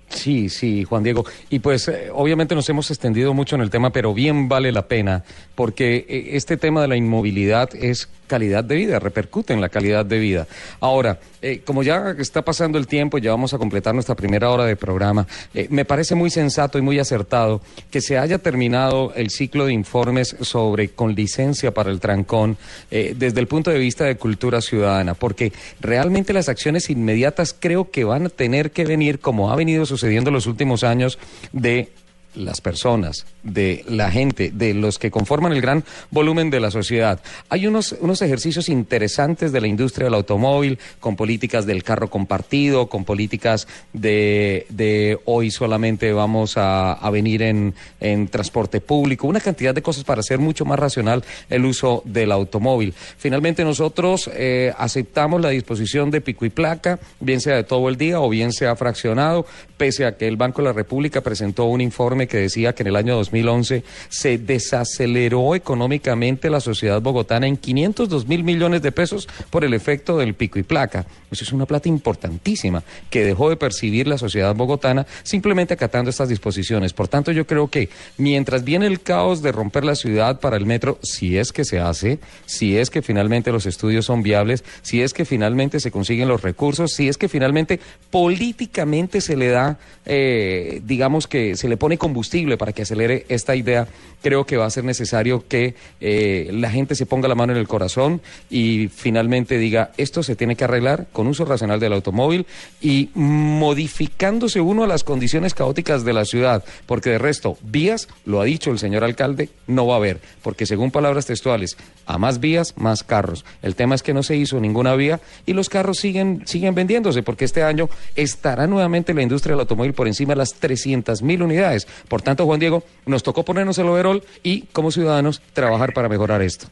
Sí, sí, Juan Diego. Y pues eh, obviamente nos hemos extendido mucho en el tema, pero bien vale la pena, porque eh, este tema de la inmovilidad es calidad de vida, repercute en la calidad de vida. Ahora, eh, como ya está pasando el tiempo, ya vamos a completar nuestra primera hora de programa, eh, me parece muy sensato y muy acertado que se haya terminado el ciclo de informes sobre con licencia para el trancón desde el punto de vista de cultura ciudadana, porque realmente las acciones inmediatas creo que van a tener que venir, como ha venido sucediendo en los últimos años, de las personas, de la gente, de los que conforman el gran volumen de la sociedad. Hay unos, unos ejercicios interesantes de la industria del automóvil, con políticas del carro compartido, con políticas de, de hoy solamente vamos a, a venir en, en, transporte público, una cantidad de cosas para hacer mucho más racional el uso del automóvil. Finalmente nosotros eh, aceptamos la disposición de pico y placa, bien sea de todo el día o bien sea fraccionado, pese a que el Banco de la República presentó un informe que decía que en el año 2011 se desaceleró económicamente la sociedad bogotana en 502 mil millones de pesos por el efecto del pico y placa. Eso es una plata importantísima que dejó de percibir la sociedad bogotana simplemente acatando estas disposiciones. Por tanto, yo creo que mientras viene el caos de romper la ciudad para el metro, si es que se hace, si es que finalmente los estudios son viables, si es que finalmente se consiguen los recursos, si es que finalmente políticamente se le da, eh, digamos que se le pone combustible para que acelere esta idea, creo que va a ser necesario que eh, la gente se ponga la mano en el corazón y finalmente diga, esto se tiene que arreglar con uso racional del automóvil y modificándose uno a las condiciones caóticas de la ciudad, porque de resto, vías, lo ha dicho el señor alcalde, no va a haber, porque según palabras textuales, a más vías, más carros. El tema es que no se hizo ninguna vía y los carros siguen, siguen vendiéndose, porque este año estará nuevamente la industria del automóvil por encima de las 300 mil unidades. Por tanto, Juan Diego, nos tocó ponernos el overol y, como ciudadanos, trabajar para mejorar esto.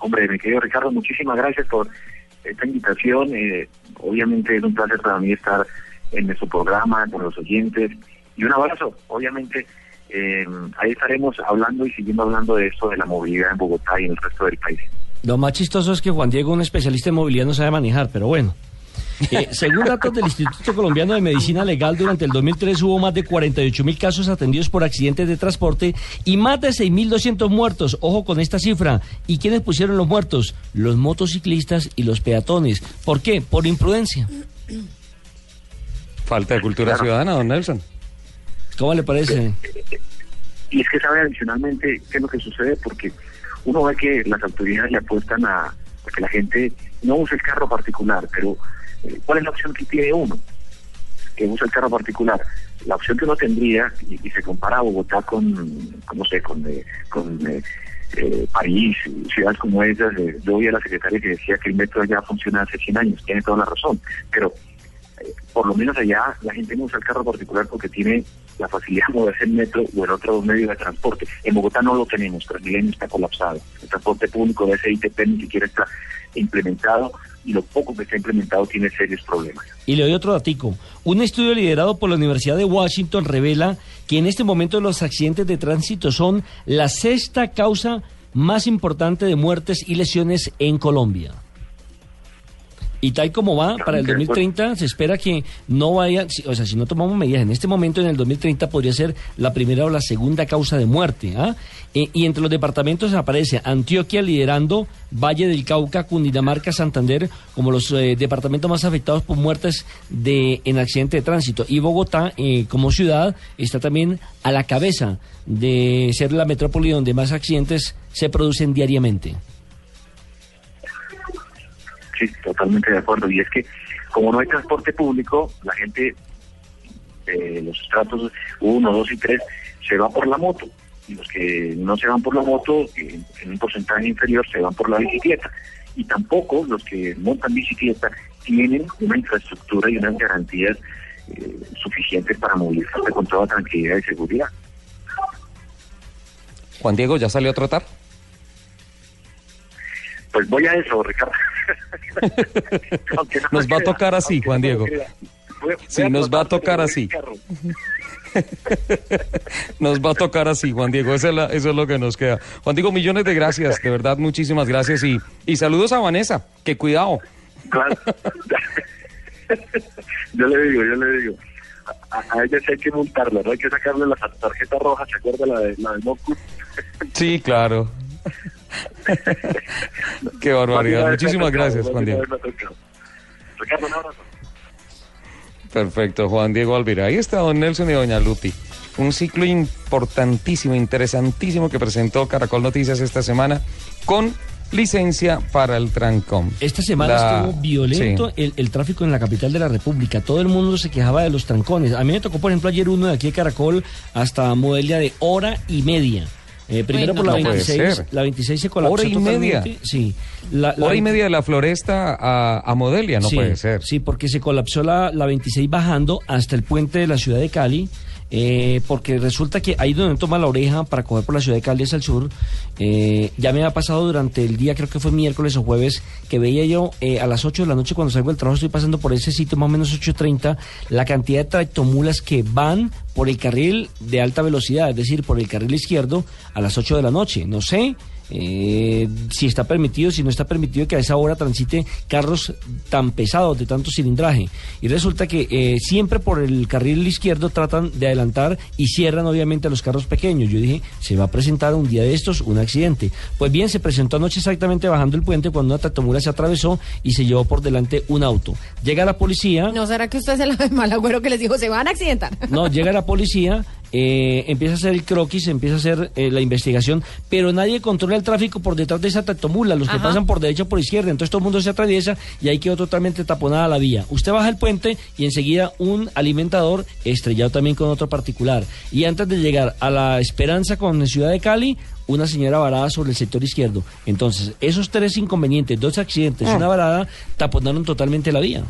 Hombre, mi querido Ricardo, muchísimas gracias por esta invitación. Eh, obviamente es un placer para mí estar en nuestro programa con los oyentes. Y un abrazo, obviamente. Eh, ahí estaremos hablando y siguiendo hablando de esto de la movilidad en Bogotá y en el resto del país. Lo más chistoso es que Juan Diego, un especialista en movilidad, no sabe manejar, pero bueno. Eh, según datos del Instituto Colombiano de Medicina Legal, durante el 2003 hubo más de 48 mil casos atendidos por accidentes de transporte y más de 6.200 muertos. Ojo con esta cifra. ¿Y quiénes pusieron los muertos? Los motociclistas y los peatones. ¿Por qué? Por imprudencia. Falta de cultura ciudadana, don Nelson. ¿Cómo le parece? Y es que sabe adicionalmente qué es lo que sucede, porque uno ve que las autoridades le apuestan a, que la gente no use el carro particular, pero eh, ¿cuál es la opción que tiene uno? Que usa el carro particular. La opción que uno tendría, y, se compara a Bogotá con, no sé, con, eh, con eh, eh, París, ciudades como esas. Eh, yo vi a la secretaria que decía que el metro ya funciona hace 100 años, tiene toda la razón, pero por lo menos allá la gente no usa el carro particular porque tiene la facilidad de moverse en metro o en otro medio de transporte. En Bogotá no lo tenemos, Transmilenio está colapsado. El transporte público de SITP ni siquiera está implementado y lo poco que está implementado tiene serios problemas. Y le doy otro datico. Un estudio liderado por la Universidad de Washington revela que en este momento los accidentes de tránsito son la sexta causa más importante de muertes y lesiones en Colombia. Y tal como va, para el 2030 se espera que no vaya, o sea, si no tomamos medidas en este momento, en el 2030 podría ser la primera o la segunda causa de muerte. ¿ah? E, y entre los departamentos aparece Antioquia liderando, Valle del Cauca, Cundinamarca, Santander, como los eh, departamentos más afectados por muertes de, en accidente de tránsito. Y Bogotá, eh, como ciudad, está también a la cabeza de ser la metrópoli donde más accidentes se producen diariamente. Sí, totalmente de acuerdo. Y es que como no hay transporte público, la gente, eh, los estratos 1, 2 y 3, se va por la moto. Y los que no se van por la moto, en, un porcentaje inferior, se van por la bicicleta. Y tampoco los que montan bicicleta tienen una infraestructura y unas garantías eh, suficientes para movilizarse con toda tranquilidad y seguridad. Juan Diego, ¿ya salió a trotar? Pues voy a eso, Ricardo. Nos va a tocar así, Juan Diego. Sí, nos va a tocar así. Nos va a tocar así, Juan Diego. Eso es, eso es, lo que nos queda. Juan Diego, millones de gracias. De verdad, muchísimas gracias. Y, y saludos a Vanessa. Que cuidado. Claro. yo le digo, yo le digo. A, ella sí hay que montarla, ¿no? Hay que sacarle la tarjeta roja. ¿Se acuerda la de, la de Moku? Sí, claro. (laughs) Qué barbaridad. Muchísimas gracias, Juan Diego. Perfecto, Juan Diego Alvira. Ahí está don Nelson y doña Lupi. Un ciclo importantísimo, interesantísimo que presentó Caracol Noticias esta semana con licencia para el Trancom. Esta semana estuvo violento el, tráfico en la capital de la República. Todo el mundo se quejaba de los trancones. A mí me tocó, por ejemplo, ayer uno de aquí de Caracol hasta Modelia de hora y media. Eh, primero por la 26, la 26 se colapsó Hora y media. Sí. La, Hora y media de la Floresta a, a Modelia, no puede ser. Sí, porque se colapsó la, la 26 bajando hasta el puente de la ciudad de Cali eh, porque resulta que ahí donde toma la oreja para coger por la ciudad de Cali al sur, eh, ya me ha pasado durante el día, creo que fue miércoles o jueves, que veía yo eh, a las 8 de la noche cuando salgo del trabajo, estoy pasando por ese sitio más o menos 8.30, la cantidad de tractomulas que van por el carril de alta velocidad, es decir, por el carril izquierdo a las 8 de la noche. No sé eh, si está permitido, si no está permitido que a esa hora transite carros tan pesados, de tanto cilindraje. Y resulta que eh, siempre por el carril izquierdo tratan de adelantar y cierran obviamente a los carros pequeños. Yo dije, se va a presentar un día de estos un accidente. Pues bien, se presentó anoche exactamente bajando el puente cuando una tractomula se atravesó y se llevó por delante un auto. Llega la policía. ¿No será que usted es el (laughs) mal agüero que les dijo, se van a accidentar? No, llega la policía, eh, empieza a hacer el croquis, empieza a hacer eh, la investigación, pero nadie controla el tráfico por detrás de esa tractomula, los que pasan por derecha o por izquierda, entonces todo el mundo se atraviesa y ahí quedó totalmente taponada la vía. Usted baja el puente y enseguida un alimentador estrellado también con otro particular. Y antes de llegar a la Esperanza con Ciudad de Cali, una señora varada sobre el sector izquierdo. Entonces, esos tres inconvenientes, dos accidentes, y una ah. varada, taponaron totalmente la vía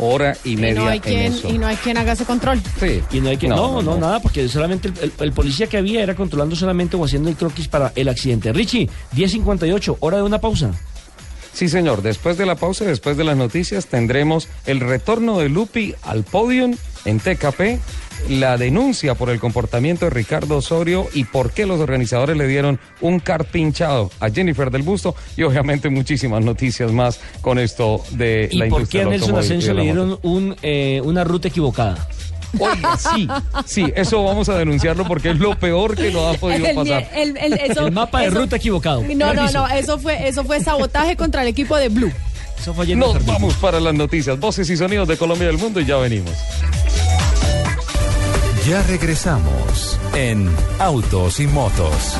hora y media. Y no hay, quien, Y no hay quien haga ese control. Sí. Y no hay quien. No, no, nada, porque solamente el, policía que había era controlando solamente o haciendo el croquis para el accidente. Richie, 10.58, hora de una pausa. Sí, señor. Después de la pausa, después de las noticias, tendremos el retorno de Lupi al podium en TKP la denuncia por el comportamiento de Ricardo Osorio y por qué los organizadores le dieron un carpinchado a Jennifer del Busto y obviamente muchísimas noticias más con esto de la industria. ¿Y por qué a Nelson Asensio le dieron un, eh, una ruta equivocada? Oiga, sí, sí, eso vamos a denunciarlo porque es lo peor que nos ha podido pasar. El, mapa de ruta equivocado. No, no, no, eso fue, eso fue sabotaje contra el equipo de Blue. Eso fue Nos vamos para las noticias, voces y sonidos de Colombia y del mundo y ya venimos. Ya regresamos en Autos y Motos.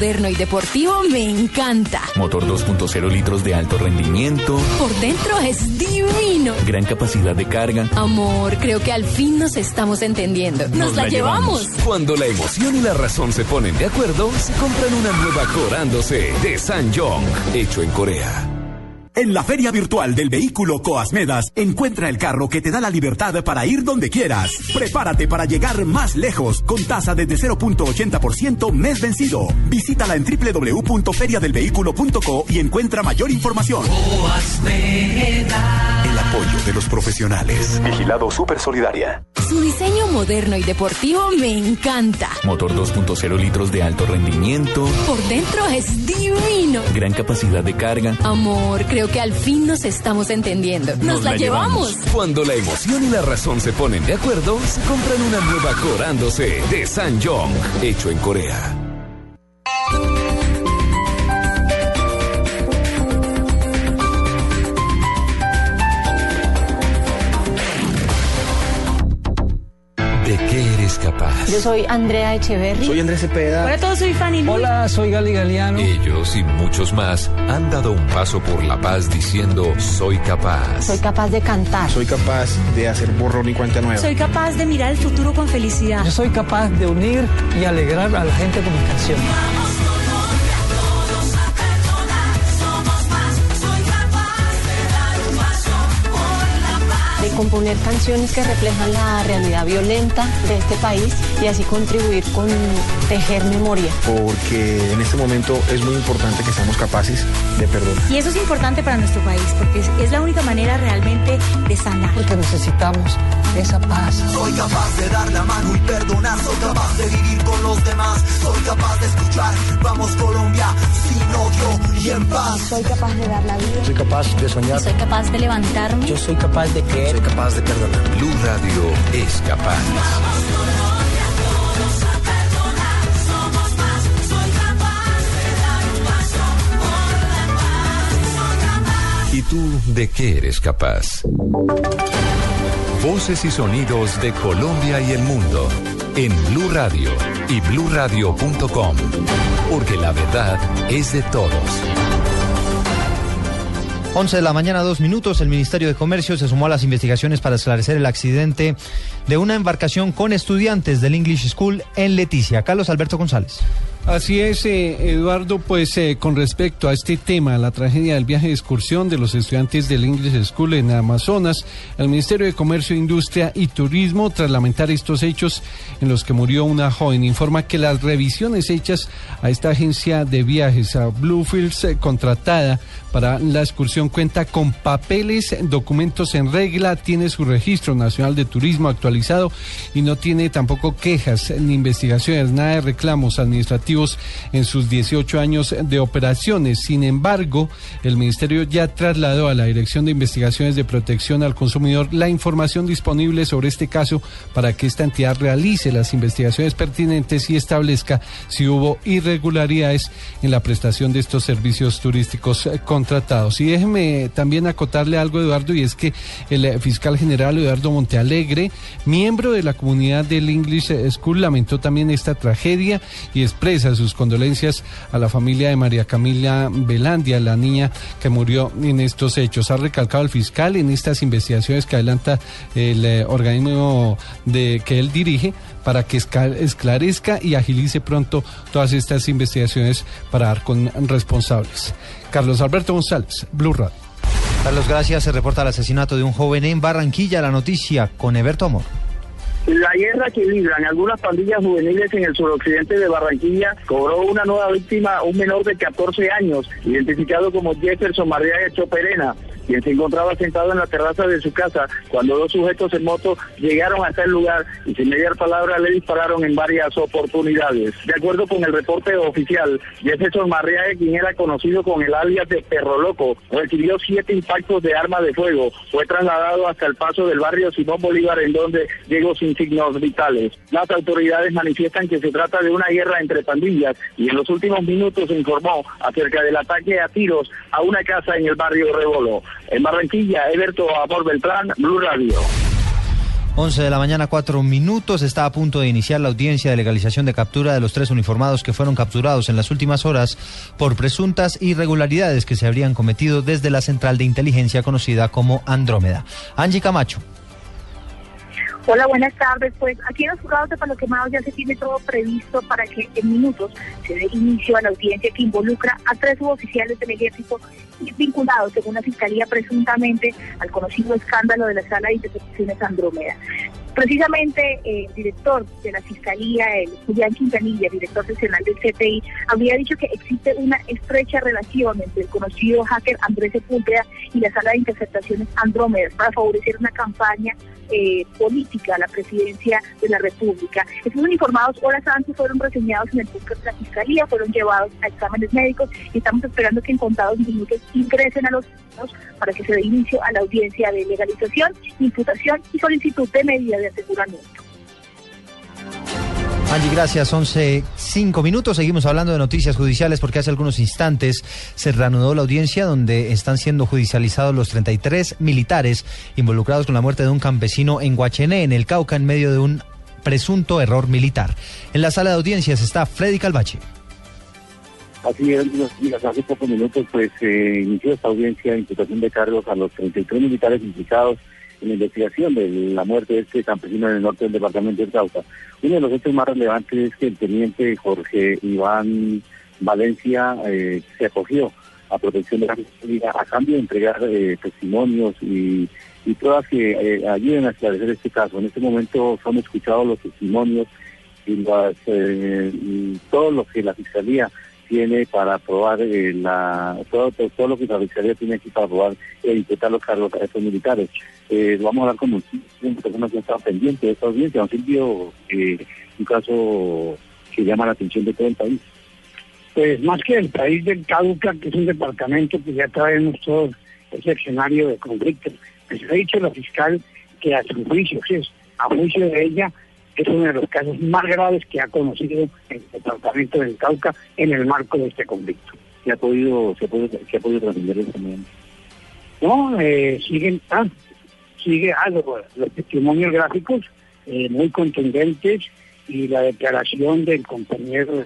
Moderno y deportivo me encanta. Motor 2.0 litros de alto rendimiento. Por dentro es divino. Gran capacidad de carga. Amor, creo que al fin nos estamos entendiendo. Nos, la, llevamos. Cuando la emoción y la razón se ponen de acuerdo, se compran una nueva Corándose de Sanjong, hecho en Corea. En la feria virtual del vehículo Coasmedas, encuentra el carro que te da la libertad para ir donde quieras. Prepárate para llegar más lejos con tasa desde 0.80% mes vencido. Visítala en www.feriadelvehículo.co y encuentra mayor información. El apoyo de los profesionales. Vigilado Super Solidaria. Su diseño moderno y deportivo me encanta. Motor 2.0 litros de alto rendimiento. Por dentro es divino. Gran capacidad de carga. Amor, creo que al fin nos estamos entendiendo. Nos, la, llevamos. Cuando la emoción y la razón se ponen de acuerdo, se compran una nueva Corándose de Sanjong, hecho en Corea. ¿De qué eres capaz? Yo soy Andrea Echeverry. Soy Andrés Cepeda. Hola a todos, soy Fanny. Lu. Hola, soy Gali Galeano. Ellos y muchos más han dado un paso por la paz diciendo soy capaz. Soy capaz de cantar. Soy capaz de hacer borrón y cuenta nueva. Soy capaz de mirar el futuro con felicidad. Yo soy capaz de unir y alegrar a la gente con mis canciones. Componer canciones que reflejan la realidad violenta de este país y así contribuir con tejer memoria. Porque en este momento es muy importante que seamos capaces de perdonar. Y eso es importante para nuestro país porque es, la única manera realmente de sanar. Porque necesitamos esa paz. Soy capaz de dar la mano y perdonar, soy capaz de vivir con los demás, soy capaz de escuchar, vamos Colombia, sin odio y en paz. Soy capaz de dar la vida. Soy capaz de soñar. Soy capaz de levantarme. Yo soy capaz de creer. Capaz de perdonar. Blue Radio es capaz. ¿Y tú de qué eres capaz? Voces y sonidos de Colombia y el mundo en Blue Radio y bluradio.com, porque la verdad es de todos. 11 de la mañana, dos minutos. El Ministerio de Comercio se sumó a las investigaciones para esclarecer el accidente de una embarcación con estudiantes del English School en Leticia. Carlos Alberto González. Así es, eh, Eduardo, pues eh, con respecto a este tema, la tragedia del viaje de excursión de los estudiantes del English School en Amazonas, el Ministerio de Comercio, Industria y Turismo, tras lamentar estos hechos en los que murió una joven, informa que las revisiones hechas a esta agencia de viajes, a Bluefields, eh, contratada para la excursión, cuenta con papeles, documentos en regla, tiene su registro nacional de turismo actualizado y no tiene tampoco quejas ni investigaciones, nada de reclamos administrativos en sus 18 años de operaciones. Sin embargo, el Ministerio ya trasladó a la Dirección de Investigaciones de Protección al Consumidor la información disponible sobre este caso para que esta entidad realice las investigaciones pertinentes y establezca si hubo irregularidades en la prestación de estos servicios turísticos contratados. Y déjeme también acotarle algo, Eduardo, y es que el fiscal general Eduardo Montealegre, miembro de la comunidad del English School, lamentó también esta tragedia y expresa sus condolencias a la familia de María Camila Velandia, la niña que murió en estos hechos. Ha recalcado el fiscal en estas investigaciones que adelanta el eh, organismo de que él dirige para que esclarezca y agilice pronto todas estas investigaciones para dar con responsables. Carlos Alberto González, Blue Radio. Carlos, gracias. Se reporta el asesinato de un joven en Barranquilla. La noticia con Eberto Amor. La guerra que libran algunas pandillas juveniles en el suroccidente de Barranquilla cobró una nueva víctima, un menor de 14 años, identificado como Jefferson María Choperena quien se encontraba sentado en la terraza de su casa cuando dos sujetos en moto llegaron hasta el lugar y sin mediar palabra le dispararon en varias oportunidades. De acuerdo con el reporte oficial, Jefferson Marriaga, quien era conocido con el alias de Perro Loco, recibió siete impactos de arma de fuego. Fue trasladado hasta el paso del barrio Simón Bolívar en donde llegó sin signos vitales. Las autoridades manifiestan que se trata de una guerra entre pandillas y en los últimos minutos se informó acerca del ataque a tiros a una casa en el barrio Rebolo. En Barranquilla, Eberto Amor Beltrán, Blue Radio. 11 de la mañana, cuatro minutos. Está a punto de iniciar la audiencia de legalización de captura de los tres uniformados que fueron capturados en las últimas horas por presuntas irregularidades que se habrían cometido desde la central de inteligencia conocida como Andrómeda. Angie Camacho. Hola, buenas tardes. Pues aquí en los juzgados de Palo Quemado ya se tiene todo previsto para que en minutos se dé inicio a la audiencia que involucra a tres suboficiales del ejército vinculados, según la Fiscalía, presuntamente al conocido escándalo de la Sala de Intercepciones Andrómeda. Precisamente el director de la Fiscalía, el Julián Quintanilla, director seccional del CTI, habría dicho que existe una estrecha relación entre el conocido hacker Andrés Sepúlveda y la Sala de Interceptaciones Andrómeda para favorecer una campaña eh, política a la presidencia de la República. Estos uniformados horas antes fueron reseñados en el búnker de la Fiscalía, fueron llevados a exámenes médicos y estamos esperando que en contados minutos ingresen a los para que se dé inicio a la audiencia de legalización, imputación y solicitud de medida de aseguramiento. Angie, gracias. 11, 5 minutos. Seguimos hablando de noticias judiciales porque hace algunos instantes se reanudó la audiencia donde están siendo judicializados los 33 militares involucrados con la muerte de un campesino en Guachené, en el Cauca, en medio de un presunto error militar. En la sala de audiencias está Freddy Calvache. Así es, hace pocos minutos pues se inició esta audiencia de imputación de cargos a los 33 militares implicados en la investigación de la muerte de este campesino en el norte del departamento de Cauca. Uno de los hechos más relevantes es que el teniente Jorge Iván Valencia eh, se acogió a protección de la justicia a cambio de entregar eh, testimonios y, y pruebas que eh, ayuden a esclarecer este caso. En este momento son escuchados los testimonios y las, todo lo que la Fiscalía tiene para aprobar eh, la, todo, todo, lo que la Fiscalía tiene aquí para aprobar e imputar los cargos a estos militares. Eh, vamos a hablar con muchísimas personas que han estado pendientes de esta audiencia. Un sentido, eh, un caso que llama la atención de todo el país. Pues más que el país del Cauca, que es un departamento que ya traemos todo ese escenario de conflictos, pues ha dicho la fiscal que a su juicio, a juicio de ella, es uno de los casos más graves que ha conocido el departamento del Cauca en el marco de este conflicto. ¿Qué ha podido, se ha podido trascender en este momento? No, eh, siguen, ah, sigue algo, los testimonios gráficos eh, muy contundentes y la declaración del compañero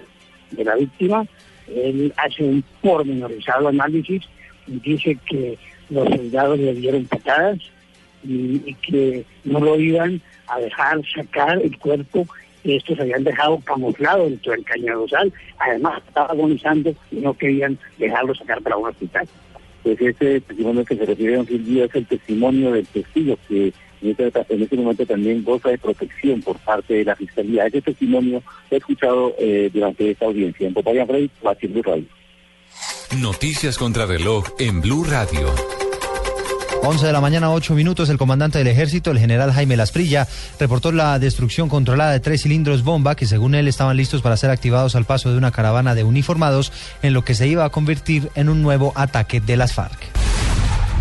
de la víctima, él hace un pormenorizado análisis y dice que los soldados le dieron patadas y, y que no lo iban a dejar sacar el cuerpo estos habían dejado camuflado dentro del cañadosal. Además, estaba agonizando y no querían dejarlo sacar para un hospital. Pues ese testimonio que se refiere a un día es el testimonio del testigo que en este, en este, momento también goza de protección por parte de la Fiscalía. Ese testimonio he escuchado eh, durante esta audiencia en Popaya Frey, Blue Radio. Noticias contra reloj en Blue Radio. 11 de la mañana, 8 minutos, el comandante del ejército, el general Jaime Lasprilla, reportó la destrucción controlada de tres cilindros bomba que según él estaban listos para ser activados al paso de una caravana de uniformados en lo que se iba a convertir en un nuevo ataque de las FARC.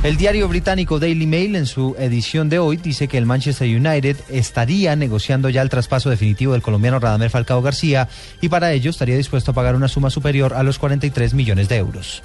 El diario británico Daily Mail en su edición de hoy dice que el Manchester United estaría negociando ya el traspaso definitivo del colombiano Radamel Falcao García y para ello estaría dispuesto a pagar una suma superior a los 43 millones de euros.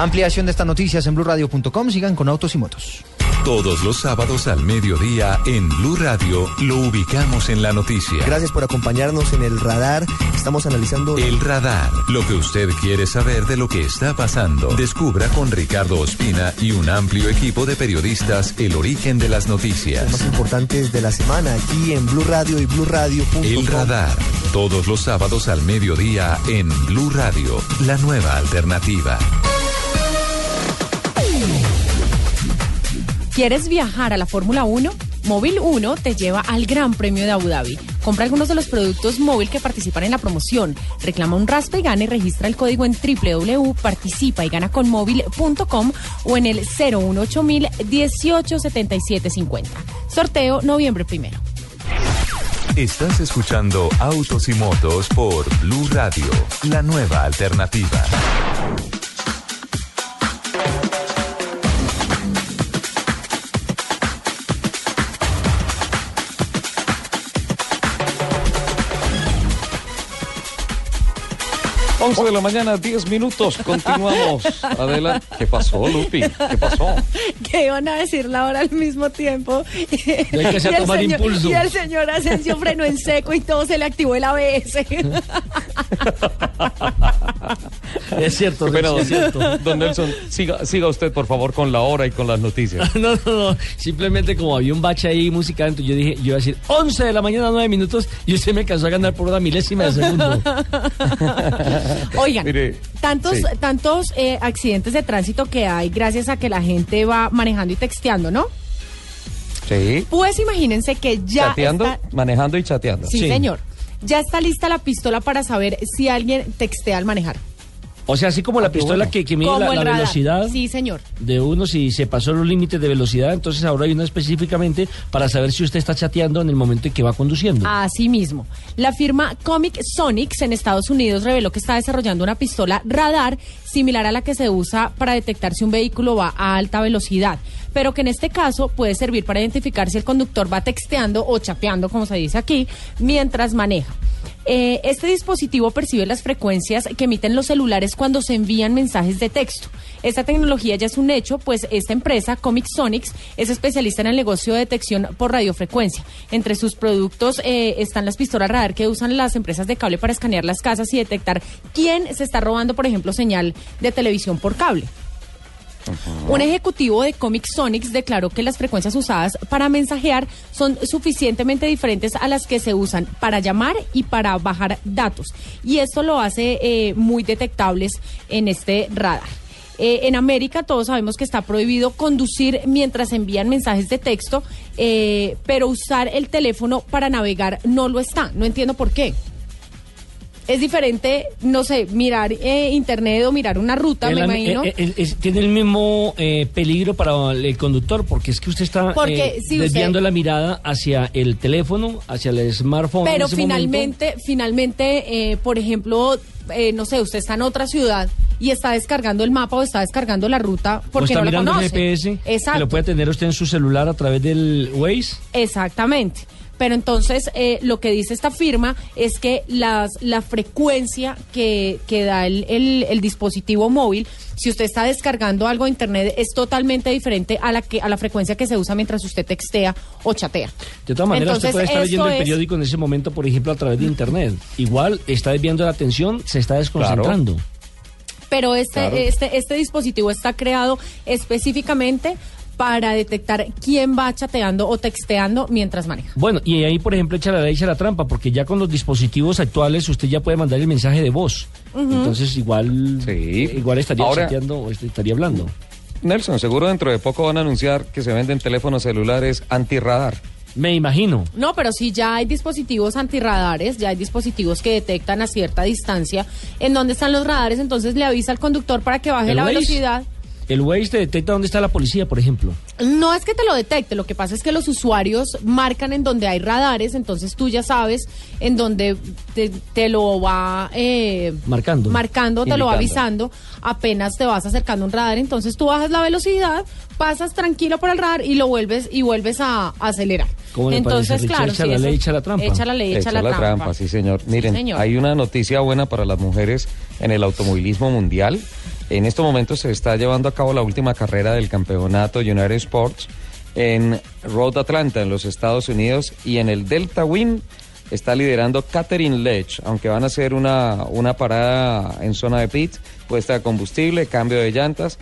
Ampliación de estas noticias en blurradio.com. Sigan con autos y motos. Todos los sábados al mediodía en Blue Radio lo ubicamos en la noticia. Gracias por acompañarnos en el radar. Estamos analizando el radar, lo que usted quiere saber de lo que está pasando. Descubra con Ricardo Ospina y un amplio equipo de periodistas el origen de las noticias. Los más importantes de la semana aquí en Blue Radio y Radio.com. El radar, todos los sábados al mediodía en Blue Radio, la nueva alternativa. ¿Quieres viajar a la Fórmula 1? Móvil 1 te lleva al Gran Premio de Abu Dhabi. Compra algunos de los productos móvil que participan en la promoción. Reclama un raspa y gana y registra el código en www.participa y gana con móvil.com o en el 018 187750. Sorteo noviembre primero. Estás escuchando Autos y Motos por Blue Radio, la nueva alternativa. 11 de la mañana, 10 minutos. Continuamos. Adelante. ¿Qué pasó, Lupi? ¿Qué pasó? que iban a decir la hora al mismo tiempo. hay que hacer y, el tomar señor, impulso. y el señor Asensio frenó en seco y todo se le activó el ABS. (laughs) Es cierto, Qué pena, es cierto. don, don Nelson, siga, siga usted, por favor, con la hora y con las noticias. (laughs) No, no, no. Simplemente como había un bache ahí musical, entonces yo dije, yo iba a decir 11 de la mañana, 9 minutos, y usted me cansó a ganar por una milésima de segundo. (laughs) (laughs) Oigan, Mire, tantos, sí. tantos eh, accidentes de tránsito que hay gracias a que la gente va manejando y texteando, ¿no? Sí. Pues imagínense que ya chateando, está- manejando y chateando. Sí, señor. Ya está lista la pistola para saber si alguien textea al manejar. O sea, así como la pistola que, que mide la, velocidad Sí, señor. de uno, si se pasó los límites de velocidad, entonces ahora hay una específicamente para saber si usted está chateando en el momento en que va conduciendo. Así mismo. La firma Comic Sonics en Estados Unidos reveló que está desarrollando una pistola radar similar a la que se usa para detectar si un vehículo va a alta velocidad, pero que en este caso puede servir para identificar si el conductor va texteando o chapeando, como se dice aquí, mientras maneja. Eh, este dispositivo percibe las frecuencias que emiten los celulares cuando se envían mensajes de texto. Esta tecnología ya es un hecho, pues esta empresa, Comic Sonics, es especialista en el negocio de detección por radiofrecuencia. Entre sus productos eh, están las pistolas radar que usan las empresas de cable para escanear las casas y detectar quién se está robando, por ejemplo, señal de televisión por cable. Un ejecutivo de Comic Sonics declaró que las frecuencias usadas para mensajear son suficientemente diferentes a las que se usan para llamar y para bajar datos. Y esto lo hace eh, muy detectables en este radar. Eh, en América todos sabemos que está prohibido conducir mientras envían mensajes de texto, eh, pero usar el teléfono para navegar no lo está. No entiendo por qué. Es diferente, no sé, mirar eh, internet o mirar una ruta, El me imagino. eh, eh, es- tiene el mismo eh, peligro para el conductor porque es que usted está Porque eh, si usted- desviando la mirada hacia el teléfono, hacia el smartphone. Pero ese momento. finalmente, finalmente, eh, por ejemplo, eh, no sé, usted está en otra ciudad y está descargando el mapa o está descargando la ruta o porque está no la mirando conoce. el GPS que Exacto. lo puede tener usted en su celular a través del Waze. Exactamente. Pero entonces eh, lo que dice esta firma es que las, la frecuencia que, que da el, el- el dispositivo móvil, si usted está descargando algo de internet, es totalmente diferente a la que a la frecuencia que se usa mientras usted textea o chatea. De todas maneras, usted puede estar leyendo el periódico en ese momento, por ejemplo, a través de Internet. Igual está desviando la atención, se está desconcentrando. Pero este, Claro. este, este dispositivo está creado específicamente para detectar quién va chateando o texteando mientras maneja. Bueno, y ahí, por ejemplo, echa la ley, echa la trampa, porque ya con los dispositivos actuales usted ya puede mandar el mensaje de voz. Entonces, igual, igual estaría Ahora- chateando o estaría hablando. Nelson, seguro dentro de poco van a anunciar que se venden teléfonos celulares antirradar. Me imagino. No, pero sí ya hay dispositivos antirradares, ya hay dispositivos que detectan a cierta distancia en dónde están los radares, entonces le avisa al conductor para que baje ¿El la Waze? velocidad. El Waze te detecta dónde está la policía, por ejemplo. No es que te lo detecte, lo que pasa es que los usuarios marcan en donde hay radares, entonces tú ya sabes en donde te, te lo va eh, Marcando. marcando, te lo va avisando, apenas te vas acercando a un radar, entonces tú bajas la velocidad, pasas tranquilo por el radar y lo vuelves y vuelves a, a acelerar. ¿Cómo le entonces, parece, claro, Echa sí, la eso- ley, echa la trampa. Echa la ley, echa, la, trampa. sí señor. Miren, señor. hay una noticia buena para las mujeres en el automovilismo mundial. En estos momentos se está llevando a cabo la última carrera del campeonato United Sports en Road Atlanta, en los Estados Unidos, y en el Delta Win está liderando Catherine Lech, aunque van a hacer una, una parada en zona de pit, puesta de combustible, cambio de llantas,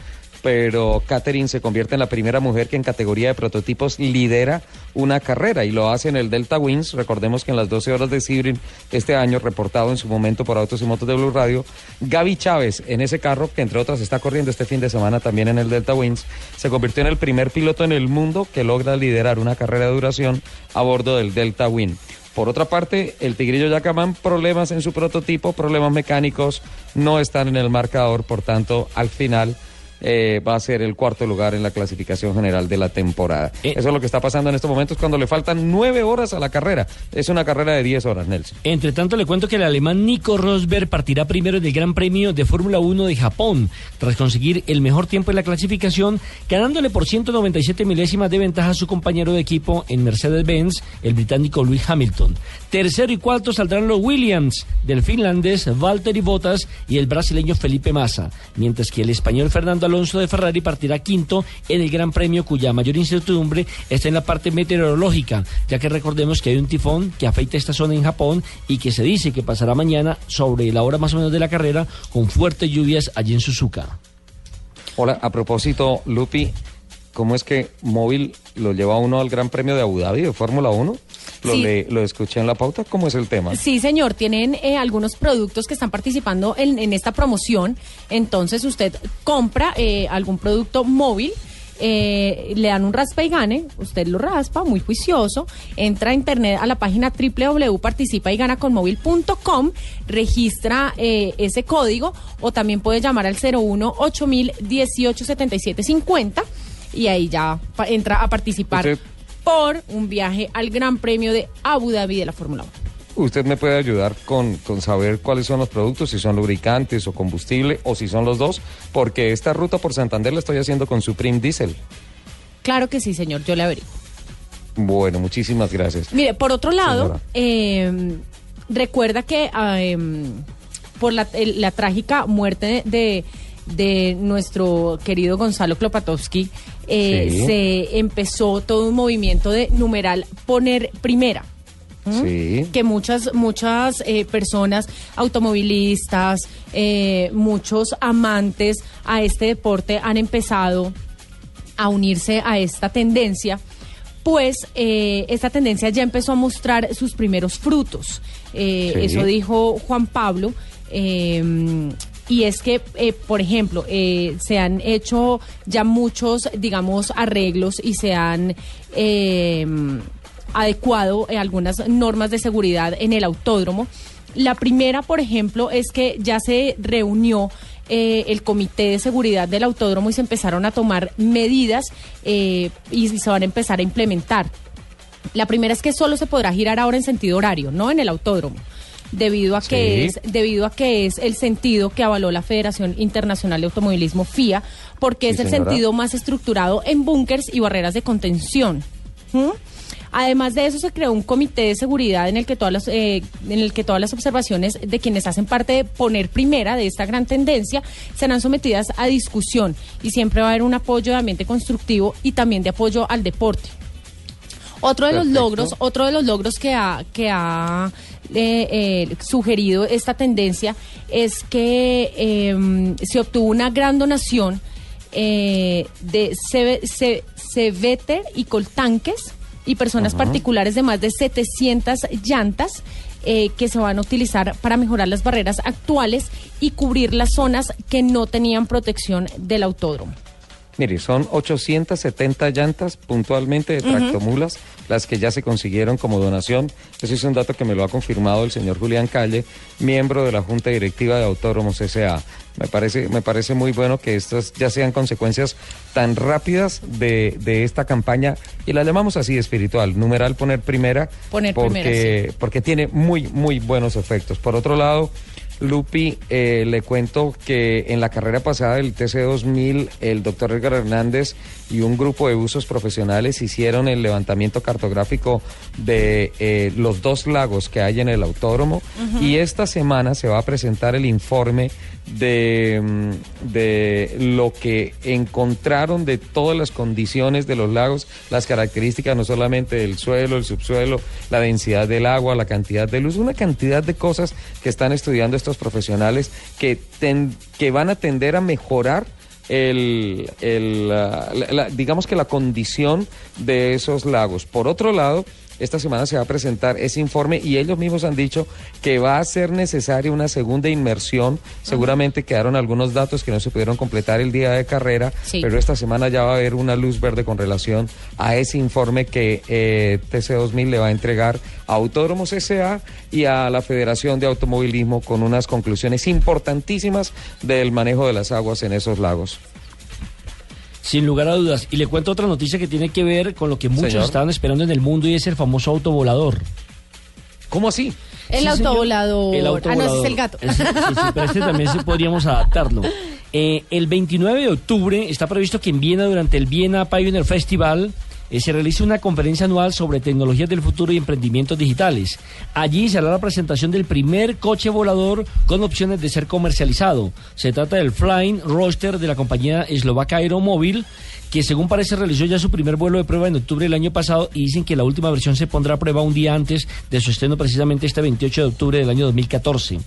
pero Catherine se convierte en la primera mujer que en categoría de prototipos lidera una carrera y lo hace en el Delta Wings. Recordemos que en las 12 horas de Sebring este año, reportado en su momento por Autos y Motos de Blue Radio, Gaby Chávez en ese carro, que entre otras está corriendo este fin de semana también en el Delta Wings, se convirtió en el primer piloto en el mundo que logra liderar una carrera de duración a bordo del Delta Wing. Por otra parte, el Tigrillo Yacamán, problemas en su prototipo, problemas mecánicos, no están en el marcador, por tanto, al final eh, va a ser el cuarto lugar en la clasificación general de la temporada. Eso es lo que está pasando en estos momentos cuando le faltan nueve horas a la carrera. Es una carrera de diez horas, Nelson. Entre tanto, le cuento que el alemán Nico Rosberg partirá primero del Gran Premio de Fórmula 1 de Japón, tras conseguir el mejor tiempo en la clasificación, ganándole por 197 milésimas de ventaja a su compañero de equipo en Mercedes-Benz, el británico Lewis Hamilton. Tercero y cuarto saldrán los Williams, del finlandés Valtteri Bottas y el brasileño Felipe Massa, mientras que el español Fernando Alonso de Ferrari partirá quinto en el Gran Premio, cuya mayor incertidumbre está en la parte meteorológica, ya que recordemos que hay un tifón que afecta esta zona en Japón y que se dice que pasará mañana sobre la hora más o menos de la carrera con fuertes lluvias allí en Suzuka. Hola, a propósito, Lupi, ¿cómo es que móvil lo lleva uno al Gran Premio de Abu Dhabi de Fórmula 1? Lo, Sí. le- lo escuché en la pauta, ¿cómo es el tema? Sí, señor, tienen eh, algunos productos que están participando en, en esta promoción. Entonces usted compra eh, algún producto móvil. eh, le dan un raspa y gane, usted lo raspa, muy juicioso, entra a internet a la página www.participayganaconmóvil.com, registra eh, ese código o también puede llamar al 01 8000 18 77 50 y ahí ya entra a participar Usted- por un viaje al Gran Premio de Abu Dhabi de la Fórmula 1. Usted me puede ayudar con, con saber cuáles son los productos, si son lubricantes o combustible o si son los dos, porque esta ruta por Santander la estoy haciendo con Supreme Diesel. Claro que sí, señor, yo le averiguo. Bueno, muchísimas gracias. Mire, por otro lado, eh, recuerda que ah, em, por la, la trágica muerte de, de nuestro querido Gonzalo Klopatowski, eh, Sí. se empezó todo un movimiento de numeral poner primera. ¿m? Sí. que muchas muchas eh, personas automovilistas eh, muchos amantes a este deporte han empezado a unirse a esta tendencia pues eh, esta tendencia ya empezó a mostrar sus primeros frutos Sí. eso dijo Juan Pablo y es que, eh, por ejemplo, eh, se han hecho ya muchos, digamos, arreglos y se han eh, adecuado algunas normas de seguridad en el autódromo. La primera, por ejemplo, es que ya se reunió eh, el comité de seguridad del autódromo y se empezaron a tomar medidas eh, y se van a empezar a implementar. La primera es que solo se podrá girar ahora en sentido horario, no en el autódromo, debido a que Sí. es debido a que es el sentido que avaló la Federación Internacional de Automovilismo FIA, porque Sí, es el señora. sentido más estructurado en búnkers y barreras de contención. ¿Mm? Además de eso se creó un comité de seguridad en el que todas las eh, en el que todas las observaciones de quienes hacen parte de poner primera de esta gran tendencia serán sometidas a discusión y siempre va a haber un apoyo de ambiente constructivo y también de apoyo al deporte. Otro de los logros, otro de los logros que ha, que ha eh, eh, sugerido esta tendencia es que eh, se obtuvo una gran donación eh, de ceve- ce- ceveter y coltanques y personas particulares de más de 700 llantas eh, que se van a utilizar para mejorar las barreras actuales y cubrir las zonas que no tenían protección del autódromo. Mire, son 870 llantas puntualmente de tractomulas las que ya se consiguieron como donación. Ese es un dato que me lo ha confirmado el señor Julián Calle, miembro de la Junta Directiva de Autódromos S.A. Me parece, me parece muy bueno que estas ya sean consecuencias tan rápidas de, de esta campaña, y la llamamos así espiritual, numeral poner primera, Poner porque, primera, porque tiene muy, muy buenos efectos. Por otro lado, Lupi, eh, le cuento que en la carrera pasada del TC2000, el doctor Edgar Hernández y un grupo de usos profesionales hicieron el levantamiento cartográfico de eh, los dos lagos que hay en el autódromo. Y esta semana se va a presentar el informe de, mm, de lo que encontraron de todas las condiciones de los lagos, las características no solamente del suelo, el subsuelo, la densidad del agua, la cantidad de luz, una cantidad de cosas que están estudiando estos profesionales que, ten- que van a tender a mejorar el, el, la- digamos que la condición de esos lagos. Por otro lado, esta semana se va a presentar ese informe y ellos mismos han dicho que va a ser necesaria una segunda inmersión. Seguramente quedaron algunos datos que no se pudieron completar el día de carrera, Sí. pero esta semana ya va a haber una luz verde con relación a ese informe que eh, TC2000 le va a entregar a Autódromos S.A. y a la Federación de Automovilismo con unas conclusiones importantísimas del manejo de las aguas en esos lagos. Sin lugar a dudas. Y le cuento otra noticia que tiene que ver con lo que muchos Señor. estaban esperando en el mundo y es el famoso autovolador. ¿Cómo así? El Sí, autovolador. El Ah, no, ese autovolador. es el gato. Ese- sí, sí, pero este también sí podríamos adaptarlo. Eh, el 29 de octubre está previsto que en Viena, durante el Viena Pioneer Festival, eh, se realice una conferencia anual sobre tecnologías del futuro y emprendimientos digitales. Allí se hará la presentación del primer coche volador con opciones de ser comercializado. Se trata del Flying Roadster de la compañía eslovaca Aeromóvil, que según parece realizó ya su primer vuelo de prueba en octubre del año pasado y dicen que la última versión se pondrá a prueba un día antes de su estreno precisamente este 28 de octubre del año 2014.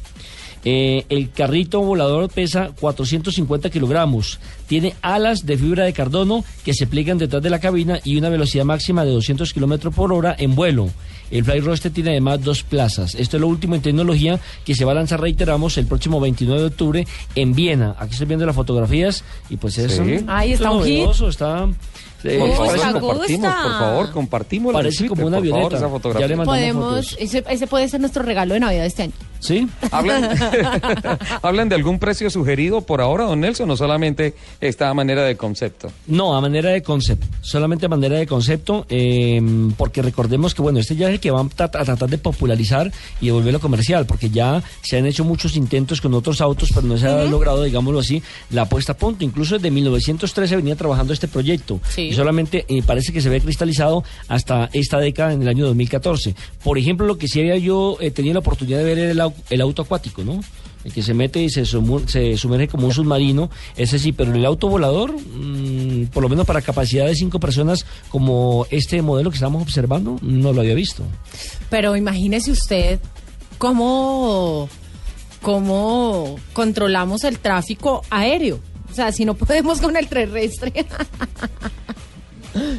Eh, el carrito volador pesa 450 kilogramos, tiene alas de fibra de cardono que se pliegan detrás de la cabina y una velocidad máxima de 200 kilómetros por hora en vuelo. El Fly Roster tiene además dos plazas. Esto es lo último en tecnología que se va a lanzar, reiteramos, el próximo 29 de octubre en Viena. Aquí estoy viendo las fotografías y pues es, Sí. un- Ay, está un hit. novedoso, está... eh, Por favor, compartimos, gusta. por favor, compartimos Parece como una por favor, avioneta. esa Ya fotografía. le mandamos Podemos, fotos. ese, ese puede ser nuestro regalo de Navidad de este año. ¿Sí? ¿Hablan, (laughs) (laughs) ¿Hablan de algún precio sugerido por ahora, don Nelson, o solamente está a manera de concepto? No, a manera de concepto, solamente a manera de concepto, eh, porque recordemos que bueno, este ya es el que va a, tra- a tratar de popularizar y de volverlo comercial, porque ya se han hecho muchos intentos con otros autos, pero no se ha logrado, digámoslo así, la puesta a punto. Incluso desde 1913 venía trabajando este proyecto Sí. y solamente eh, parece que se ve cristalizado hasta esta década en el año 2014. Por ejemplo, lo que sí había yo eh, tenido la oportunidad de ver era el, el auto acuático, ¿no? El que se mete y se sumerge como un submarino, ese sí, pero el auto volador, mm, por lo menos para capacidad de cinco personas, como este modelo que estamos observando, no lo había visto. Pero imagínese usted cómo, cómo controlamos el tráfico aéreo. O sea, si no podemos con el terrestre. (laughs)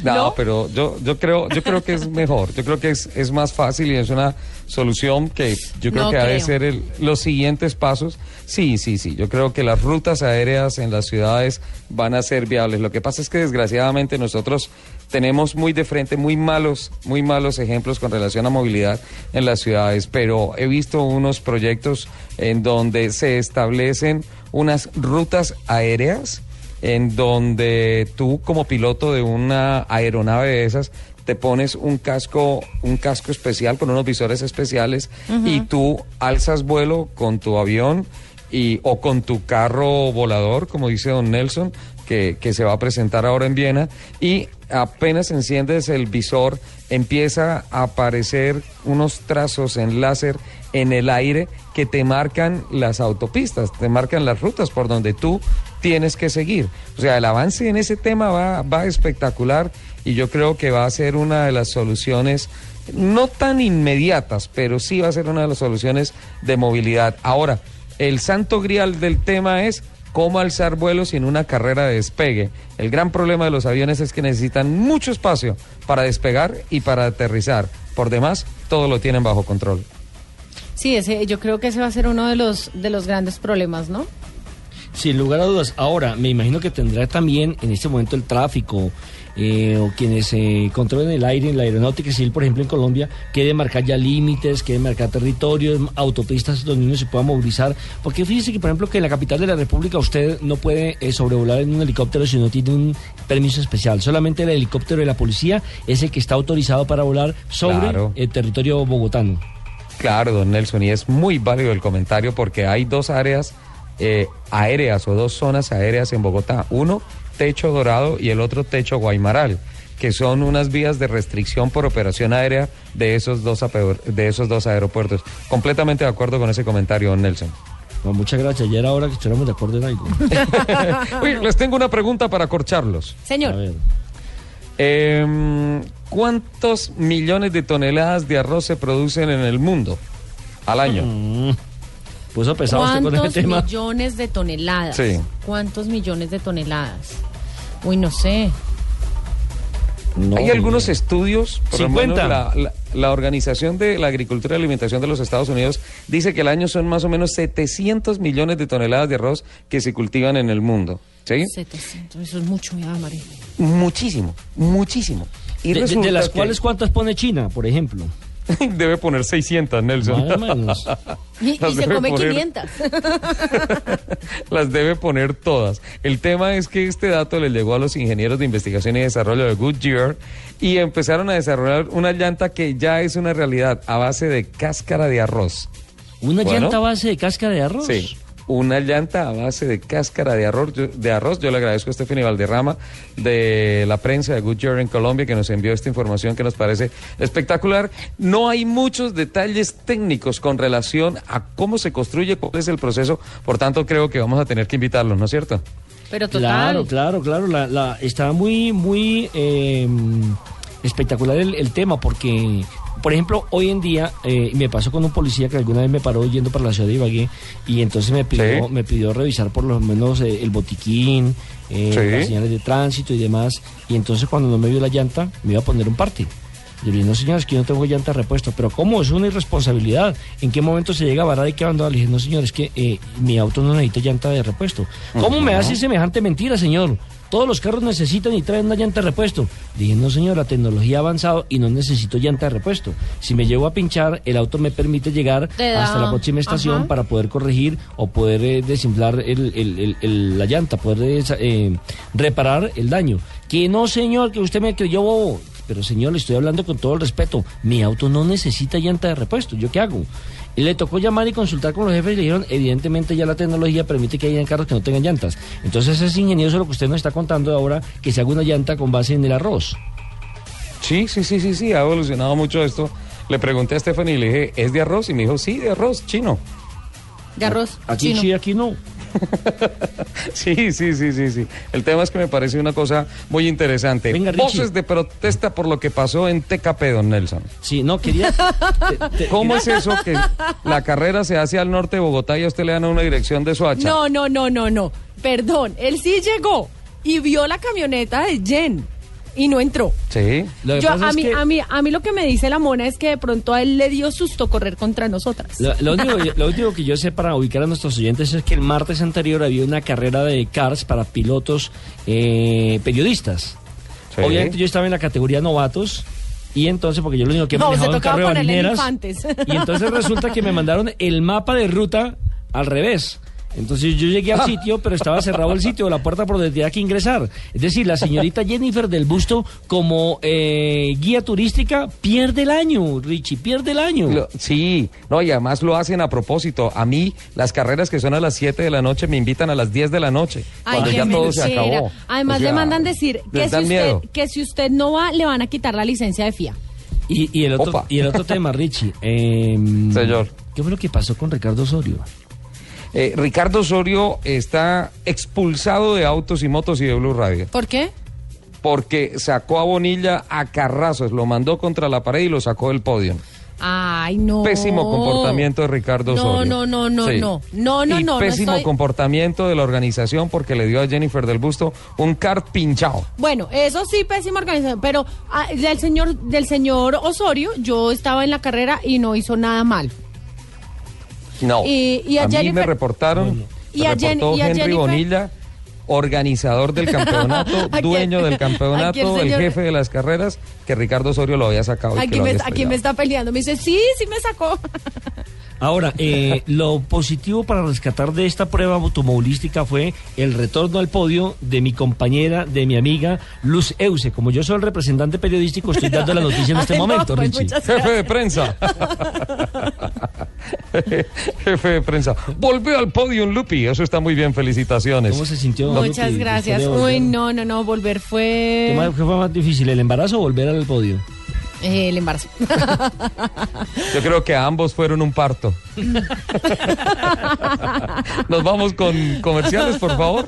No, ¿No? pero yo, yo creo, yo creo que es mejor, yo creo que es, es más fácil y es una solución que yo creo No que ha de ser el- los siguientes pasos. Sí, sí, sí, yo creo que las rutas aéreas en las ciudades van a ser viables. Lo que pasa es que desgraciadamente nosotros tenemos muy de frente muy malos, muy malos ejemplos con relación a movilidad en las ciudades, pero he visto unos proyectos en donde se establecen unas rutas aéreas en donde tú como piloto de una aeronave de esas te pones un casco, un casco especial con unos visores especiales y tú alzas vuelo con tu avión y, o con tu carro volador, como dice don Nelson, que, que se va a presentar ahora en Viena, y apenas enciendes el visor, empieza a aparecer unos trazos en láser en el aire que te marcan las autopistas, te marcan las rutas por donde tú tienes que seguir. O sea, el avance en ese tema va, va espectacular y yo creo que va a ser una de las soluciones no tan inmediatas, pero sí va a ser una de las soluciones de movilidad. Ahora, el santo grial del tema es cómo alzar vuelos sin una carrera de despegue. El gran problema de los aviones es que necesitan mucho espacio para despegar y para aterrizar. Por demás, todo lo tienen bajo control. Sí, ese, yo creo que ese va a ser uno de los, de los grandes problemas, ¿no? Sin lugar a dudas. Ahora, me imagino que tendrá también en este momento el tráfico eh, o quienes eh, controlen el aire en la aeronáutica civil, por ejemplo, en Colombia, que de marcar ya límites, que de marcar territorios, autopistas donde uno se pueda movilizar. Porque fíjese que, por ejemplo, que en la capital de la República usted no puede eh, sobrevolar en un helicóptero si no tiene un permiso especial. Solamente el helicóptero de la policía es el que está autorizado para volar sobre Claro. el territorio bogotano. Claro, don Nelson, y es muy válido el comentario porque hay dos áreas eh, aéreas o dos zonas aéreas en Bogotá. Uno, Techo Dorado y el otro, Techo Guaymaral, que son unas vías de restricción por operación aérea de esos dos, de esos dos aeropuertos. Completamente de acuerdo con ese comentario, Nelson. Bueno, muchas gracias. Ya era hora que estuviéramos de acuerdo en algo. (laughs) Oye, les tengo una pregunta para corcharlos. Señor. Em, ¿Cuántos millones de toneladas de arroz se producen en el mundo al año? Puso pesado usted con ¿Cuántos ese tema. millones de toneladas? Sí. ¿Cuántos millones de toneladas? Uy, no sé. Hay algunos estudios, por lo 50. menos la, la- la Organización de la Agricultura y Alimentación de los Estados Unidos dice que el año son más o menos 700 millones de toneladas de arroz que se cultivan en el mundo. ¿Sí? 700, eso es mucho, mi María. Muchísimo, muchísimo. Y De, de- de las que- cuales, ¿cuántas pone China, por ejemplo? (laughs) Debe poner 600, Nelson. Más o menos. Y, se debe come poner- 500. (laughs) Las debe poner todas. El tema es que este dato le llegó a los ingenieros de investigación y desarrollo de Goodyear y empezaron a desarrollar una llanta que ya es una realidad a base de cáscara de arroz. ¿Una Bueno. llanta a base de cáscara de arroz? Sí. Una llanta a base de cáscara de arroz. Yo, de arroz. Yo le agradezco a Stephanie Valderrama de la prensa de Goodyear en Colombia que nos envió esta información que nos parece espectacular. No hay muchos detalles técnicos con relación a cómo se construye, cuál es el proceso. Por tanto, creo que vamos a tener que invitarlos, ¿no es cierto? Pero total. Claro, claro, claro. La, la- está muy, muy eh, espectacular el, el tema porque, por ejemplo, hoy en día eh, me pasó con un policía que alguna vez me paró yendo para la ciudad de Ibagué y entonces me pidió, Sí. me pidió revisar por lo menos eh, el botiquín, eh, Sí. las señales de tránsito y demás. Y entonces cuando no me vio la llanta, me iba a poner un parte. Yo le dije, no señores, que yo no tengo llanta de repuesto. Pero ¿cómo? Es una irresponsabilidad. ¿En qué momento se llega a varar y qué abandonar? Le dije, no señores, que eh, mi auto no necesita llanta de repuesto. ¿Cómo me Ujú. hace semejante mentira, señor? Todos los carros necesitan y traen una llanta de repuesto. Dije, no señor, la tecnología ha avanzado y no necesito llanta de repuesto. Si me llevo a pinchar, el auto me permite llegar hasta la próxima estación Ajá. para poder corregir o poder eh, desinflar el- el- el- el- la llanta, poder desa- eh, reparar el daño. Que no, señor, que usted me creyó bobo. Pero señor, le estoy hablando con todo el respeto. Mi auto no necesita llanta de repuesto. ¿Yo qué hago? Y le tocó llamar y consultar con los jefes y le dijeron, evidentemente ya la tecnología permite que hayan carros que no tengan llantas. Entonces es ingenioso lo que usted nos está contando ahora, que se haga una llanta con base en el arroz. Sí, sí, sí, sí, sí, ha evolucionado mucho esto. Le pregunté a Stephanie y le dije, ¿es de arroz? Y me dijo, sí, de arroz, chino. De arroz. Aquí chino. sí, aquí no. (laughs) Sí, sí, sí, sí, sí. El tema es que me parece una cosa muy interesante. Venga. Voces de protesta por lo que pasó en TKP, don Nelson. Sí, no, quería... (laughs) ¿Cómo es eso que la carrera se hace al norte de Bogotá y a usted le dan una dirección de Soacha? No, no, no, no, no. Perdón, él sí llegó y vio la camioneta de Jen y no entró. Sí. Lo que Yo, pasa a, es mí, que- a, mí, a mí lo que me dice la mona es que de pronto a él le dio susto correr contra nosotras. Lo, lo único, lo único que yo sé para ubicar a nuestros oyentes es que el martes anterior había una carrera de cars para pilotos eh, periodistas. Sí. Obviamente yo estaba en la categoría novatos y entonces, porque yo lo único que he No, se manejado un tocaba carro de ponerle barineras, infantes. y entonces resulta que me mandaron el mapa de ruta al revés. Entonces yo llegué al (laughs) sitio, pero estaba cerrado el sitio, la puerta por donde tenía que ingresar. Es decir, la señorita (laughs) Jennifer del Busto, como eh, guía turística, pierde el año, Richie, pierde el año. Lo- sí, no, y además lo hacen a propósito. A mí, las carreras que son a las 7 de la noche me invitan a las 10 de la noche, Ay, cuando ya todo se acabó. Además O sea, le mandan decir que si, usted, miedo. que si usted no va, le van a quitar la licencia de FIA. Y, y el otro, Opa. y el otro (laughs) tema, Richie. em, Señor. ¿Qué fue lo que pasó con Ricardo Osorio? Eh, Ricardo Osorio está expulsado de autos y motos y de Blue Radio. ¿Por qué? Porque sacó a Bonilla a carrazos, lo mandó contra la pared y lo sacó del podio. Ay, no. Pésimo comportamiento de Ricardo No, Osorio. no, no, no, Sí. no. No, no, y no, no Pésimo estoy- comportamiento de la organización porque le dio a Jennifer del Busto un kart pinchado. Bueno, eso sí, pésima organización, pero ah, del señor del señor Osorio, yo estaba en la carrera y no hizo nada mal. No. Y- y a mí me reportaron, Y me a Jen- reportó y a Henry Jennifer- Bonilla, organizador del (laughs) campeonato, dueño del (laughs) campeonato, el jefe de las carreras, que Ricardo Osorio lo había sacado. Aquí me, aquí me está peleando. Me dice, sí, sí me sacó. (laughs) Ahora, eh, lo positivo para rescatar de esta prueba automovilística fue el retorno al podio de mi compañera, de mi amiga Luz Euse. Como yo soy el representante periodístico, estoy dando la noticia en (laughs) este Ay, no, momento, pues, Richie. Jefe de prensa. (laughs) Jefe de prensa. Volvió al podio Lupi. Eso está muy bien. Felicitaciones. ¿Cómo se sintió? Muchas Lupi, gracias. Uy, no, no, no, volver ¿Qué, fue más- qué fue más difícil, el embarazo o volver al podio? Eh, el embarazo. (laughs) Yo creo que ambos fueron un parto. (laughs) Nos vamos con comerciales, por favor.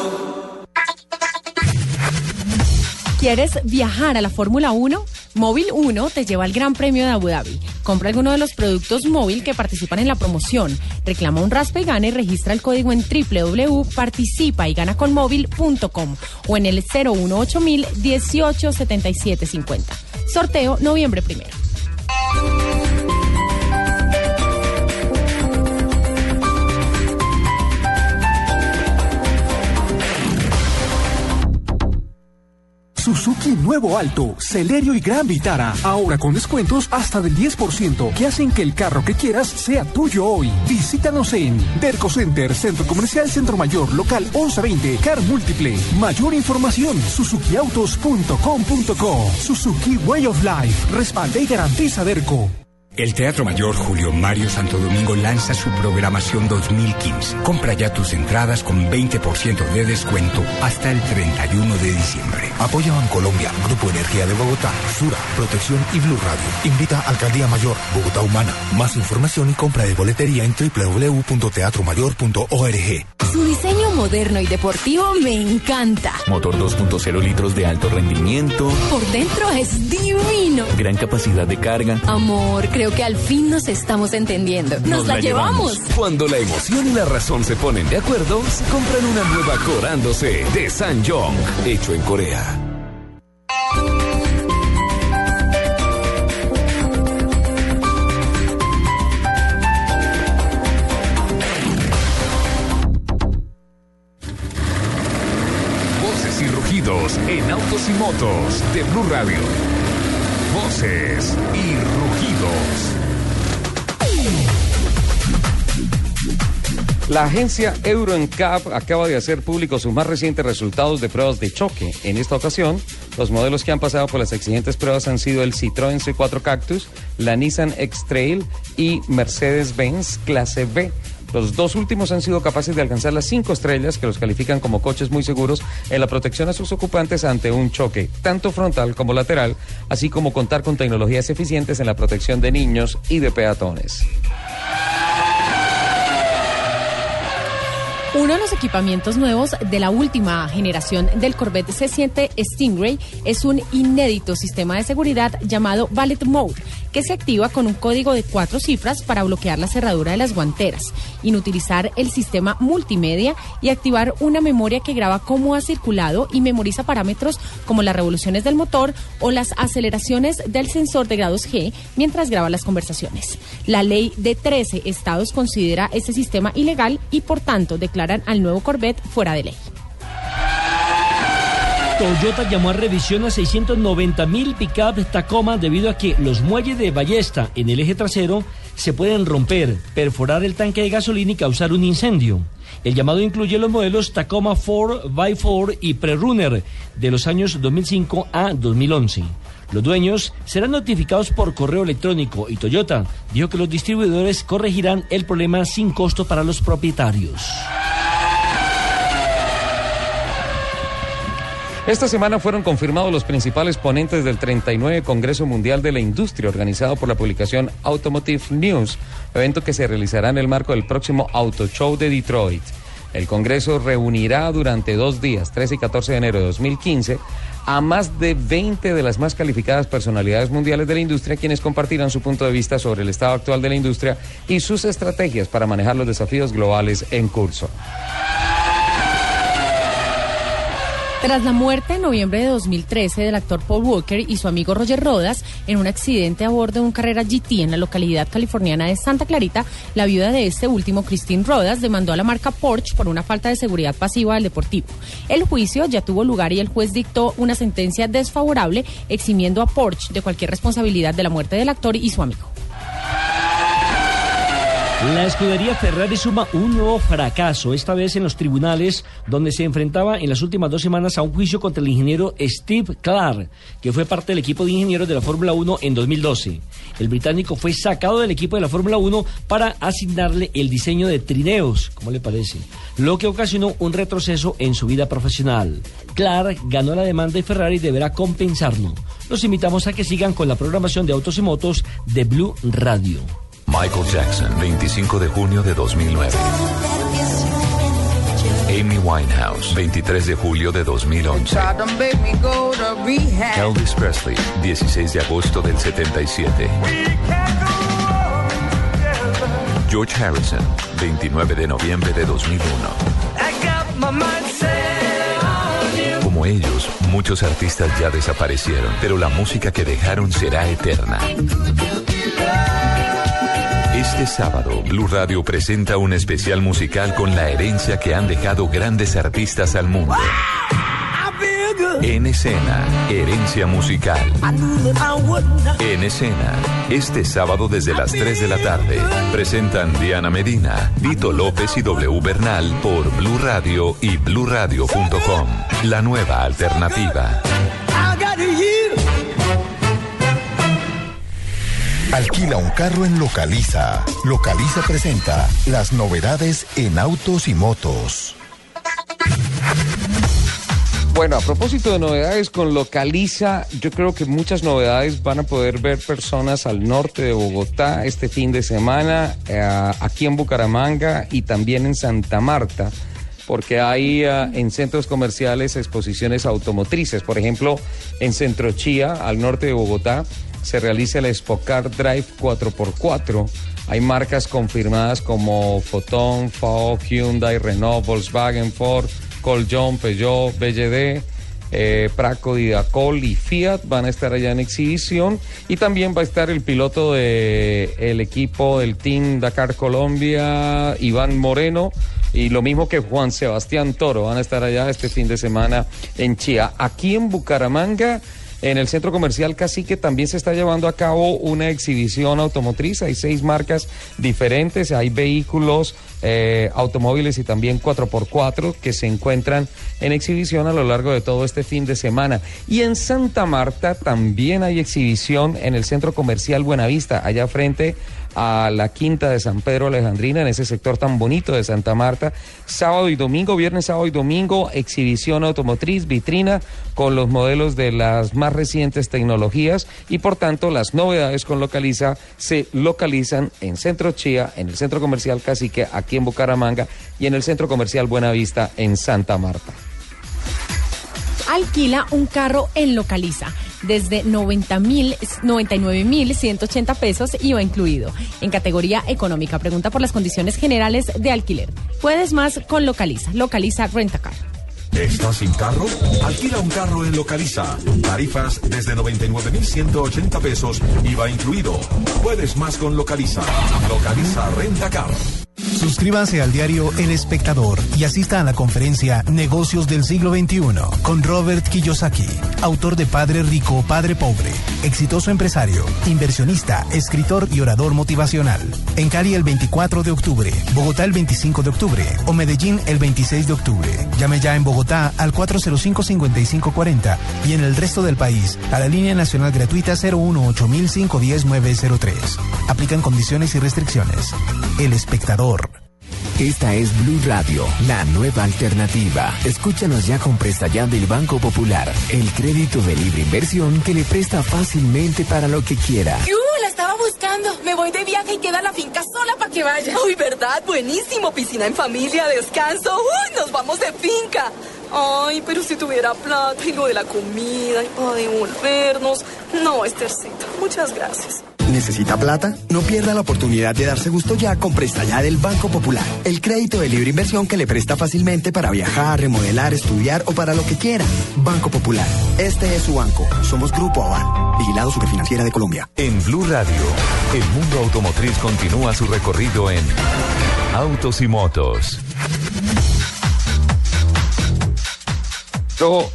¿Quieres viajar a la Fórmula 1? Móvil 1 te lleva al Gran Premio de Abu Dhabi. Compra alguno de los productos móvil que participan en la promoción. Reclama un raspa y gana y registra el código en www.participa-y-gana-con-móvil.com o en el 018 187750. Sorteo noviembre primero. Suzuki Nuevo Alto, Celerio y Gran Vitara. Ahora con descuentos hasta del 10% que hacen que el carro que quieras sea tuyo hoy. Visítanos en Derco Center, Centro Comercial Centro Mayor, local 1120, Car Múltiple. Mayor información, suzukiautos.com.co. Suzuki Way of Life. Respalda y garantiza Derco. El Teatro Mayor Julio Mario Santo Domingo lanza su programación 2015. Compra ya tus entradas con 20% de descuento hasta el 31 de diciembre. Apoya Colombia, Grupo Energía de Bogotá, Sura, Protección y Blue Radio. Invita a Alcaldía Mayor, Bogotá Humana. Más información y compra de boletería en www.teatromayor.org. Su diseño moderno y deportivo me encanta. Motor 2.0 litros de alto rendimiento. Por dentro es divino. Gran capacidad de carga. Amor, creo que al fin nos estamos entendiendo. Nos, la, llevamos. Cuando la emoción y la razón se ponen de acuerdo, se compran una nueva Corándose de Sanjong, hecho en Corea. Voces y rugidos en autos y motos de Blue Radio. Voces y rugidos. La agencia EuroNCAP acaba de hacer públicos sus más recientes resultados de pruebas de choque. En esta ocasión, los modelos que han pasado por las exigentes pruebas han sido el Citroën C4 Cactus, la Nissan X-Trail y Mercedes-Benz Clase B. Los dos últimos han sido capaces de alcanzar las cinco estrellas que los califican como coches muy seguros en la protección a sus ocupantes ante un choque, tanto frontal como lateral, así como contar con tecnologías eficientes en la protección de niños y de peatones. Uno de los equipamientos nuevos de la última generación del Corvette C7 Stingray es un inédito sistema de seguridad llamado Ballet Mode, que se activa con un código de cuatro cifras para bloquear la cerradura de las guanteras, inutilizar el sistema multimedia y activar una memoria que graba cómo ha circulado y memoriza parámetros como las revoluciones del motor o las aceleraciones del sensor de grados G mientras graba las conversaciones. La ley de 13 estados considera este sistema ilegal y por tanto declara al nuevo Corvette fuera de ley. Toyota llamó a revisión a 690 mil pickups Tacoma debido a que los muelles de ballesta en el eje trasero se pueden romper, perforar el tanque de gasolina y causar un incendio. El llamado incluye los modelos Tacoma 4x4 y Prerunner de los años 2005 a 2011. Los dueños serán notificados por correo electrónico y Toyota dijo que los distribuidores corregirán el problema sin costo para los propietarios. Esta semana fueron confirmados los principales ponentes del 39 Congreso Mundial de la Industria organizado por la publicación Automotive News, evento que se realizará en el marco del próximo Auto Show de Detroit. El Congreso reunirá durante dos días, 13 y 14 de enero de 2015, a más de 20 de las más calificadas personalidades mundiales de la industria, quienes compartirán su punto de vista sobre el estado actual de la industria y sus estrategias para manejar los desafíos globales en curso. Tras la muerte en noviembre de 2013 del actor Paul Walker y su amigo Roger Rodas en un accidente a bordo de un carrera GT en la localidad californiana de Santa Clarita, la viuda de este último, Christine Rodas, demandó a la marca Porsche por una falta de seguridad pasiva del deportivo. El juicio ya tuvo lugar y el juez dictó una sentencia desfavorable eximiendo a Porsche de cualquier responsabilidad de la muerte del actor y su amigo. La escudería Ferrari suma un nuevo fracaso, esta vez en los tribunales, donde se enfrentaba en las últimas dos semanas a un juicio contra el ingeniero Steve Clark, que fue parte del equipo de ingenieros de la Fórmula 1 en 2012. El británico fue sacado del equipo de la Fórmula 1 para asignarle el diseño de trineos, ¿cómo le parece? Lo que ocasionó un retroceso en su vida profesional. Clark ganó la demanda y Ferrari deberá compensarlo. Los invitamos a que sigan con la programación de autos y motos de Blue Radio. Michael Jackson, 25 de junio de 2009. Amy Winehouse, 23 de julio de 2011. Elvis Presley, 16 de agosto del 77. George Harrison, 29 de noviembre de 2001. Como ellos, muchos artistas ya desaparecieron, pero la música que dejaron será eterna. Este sábado, Blue Radio presenta un especial musical con la herencia que han dejado grandes artistas al mundo. En escena, herencia musical. En escena, este sábado desde las 3 de la tarde, presentan Diana Medina, Vito López y W Bernal por Blue Radio y bluradio.com. La nueva alternativa. Alquila un carro en Localiza. Localiza presenta las novedades en autos y motos. Bueno, a propósito de novedades con Localiza, yo creo que muchas novedades van a poder ver personas al norte de Bogotá este fin de semana, eh, aquí en Bucaramanga y también en Santa Marta, porque hay eh, en centros comerciales exposiciones automotrices. Por ejemplo, en Centro Chía, al norte de Bogotá, se realiza el Spocar Drive 4x4. Hay marcas confirmadas como Photon, FAO, Hyundai, Renault, Volkswagen, Ford, Coljon, Peugeot, BYD, eh, Praco, Didacol y Fiat van a estar allá en exhibición y también va a estar el piloto del el equipo del Team Dakar Colombia, Iván Moreno. Y lo mismo que Juan Sebastián Toro van a estar allá este fin de semana en Chía. Aquí en Bucaramanga en el centro comercial Cacique también se está llevando a cabo una exhibición automotriz. Hay seis marcas diferentes, hay vehículos, eh, automóviles y también 4x4 que se encuentran en exhibición a lo largo de todo este fin de semana. Y en Santa Marta también hay exhibición en el centro comercial Buenavista, allá frente la quinta de San Pedro Alejandrina, en ese sector tan bonito de Santa Marta. Sábado y domingo, viernes, sábado y domingo, exhibición automotriz, vitrina con los modelos de las más recientes tecnologías y por tanto las novedades con Localiza se localizan en Centro Chía, en el Centro Comercial Cacique, aquí en Bucaramanga y en el Centro Comercial Buenavista en Santa Marta. Alquila un carro en Localiza desde 90 mil, 99 mil 180 pesos IVA incluido. En categoría económica, pregunta por las condiciones generales de alquiler. Puedes más con Localiza. Localiza Rentacar. ¿Estás sin carro? Alquila un carro en Localiza. Tarifas desde 99,180 pesos, IVA incluido. Puedes más con Localiza. Localiza Renta Car. Suscríbanse al diario El Espectador y asista a la conferencia Negocios del siglo XXI con Robert Kiyosaki, autor de Padre Rico, Padre Pobre, exitoso empresario, inversionista, escritor y orador motivacional. En Cali el 24 de octubre, Bogotá el 25 de octubre o Medellín el 26 de octubre. Llame ya en Bogotá al 405-5540 y en el resto del país a la línea nacional gratuita 018 903 Aplican condiciones y restricciones. El Espectador. Esta es Blue Radio, la nueva alternativa. Escúchanos ya con Presta Ya del Banco Popular, el crédito de libre inversión que le presta fácilmente para lo que quiera. ¡Yu! La estaba buscando. Me voy de viaje y queda la finca sola para que vaya. Uy, ¿verdad? Buenísimo. Piscina en familia, descanso. ¡Uy! Nos vamos de finca. Ay, pero si tuviera plata y lo de la comida y para devolvernos. No, Estercita, muchas gracias. ¿Necesita plata? No pierda la oportunidad de darse gusto ya con Presta Ya del Banco Popular. El crédito de libre inversión que le presta fácilmente para viajar, remodelar, estudiar o para lo que quiera. Banco Popular. Este es su banco. Somos Grupo Aval. Vigilado Superfinanciera de Colombia. En Blue Radio, el mundo automotriz continúa su recorrido en Autos y Motos. Yo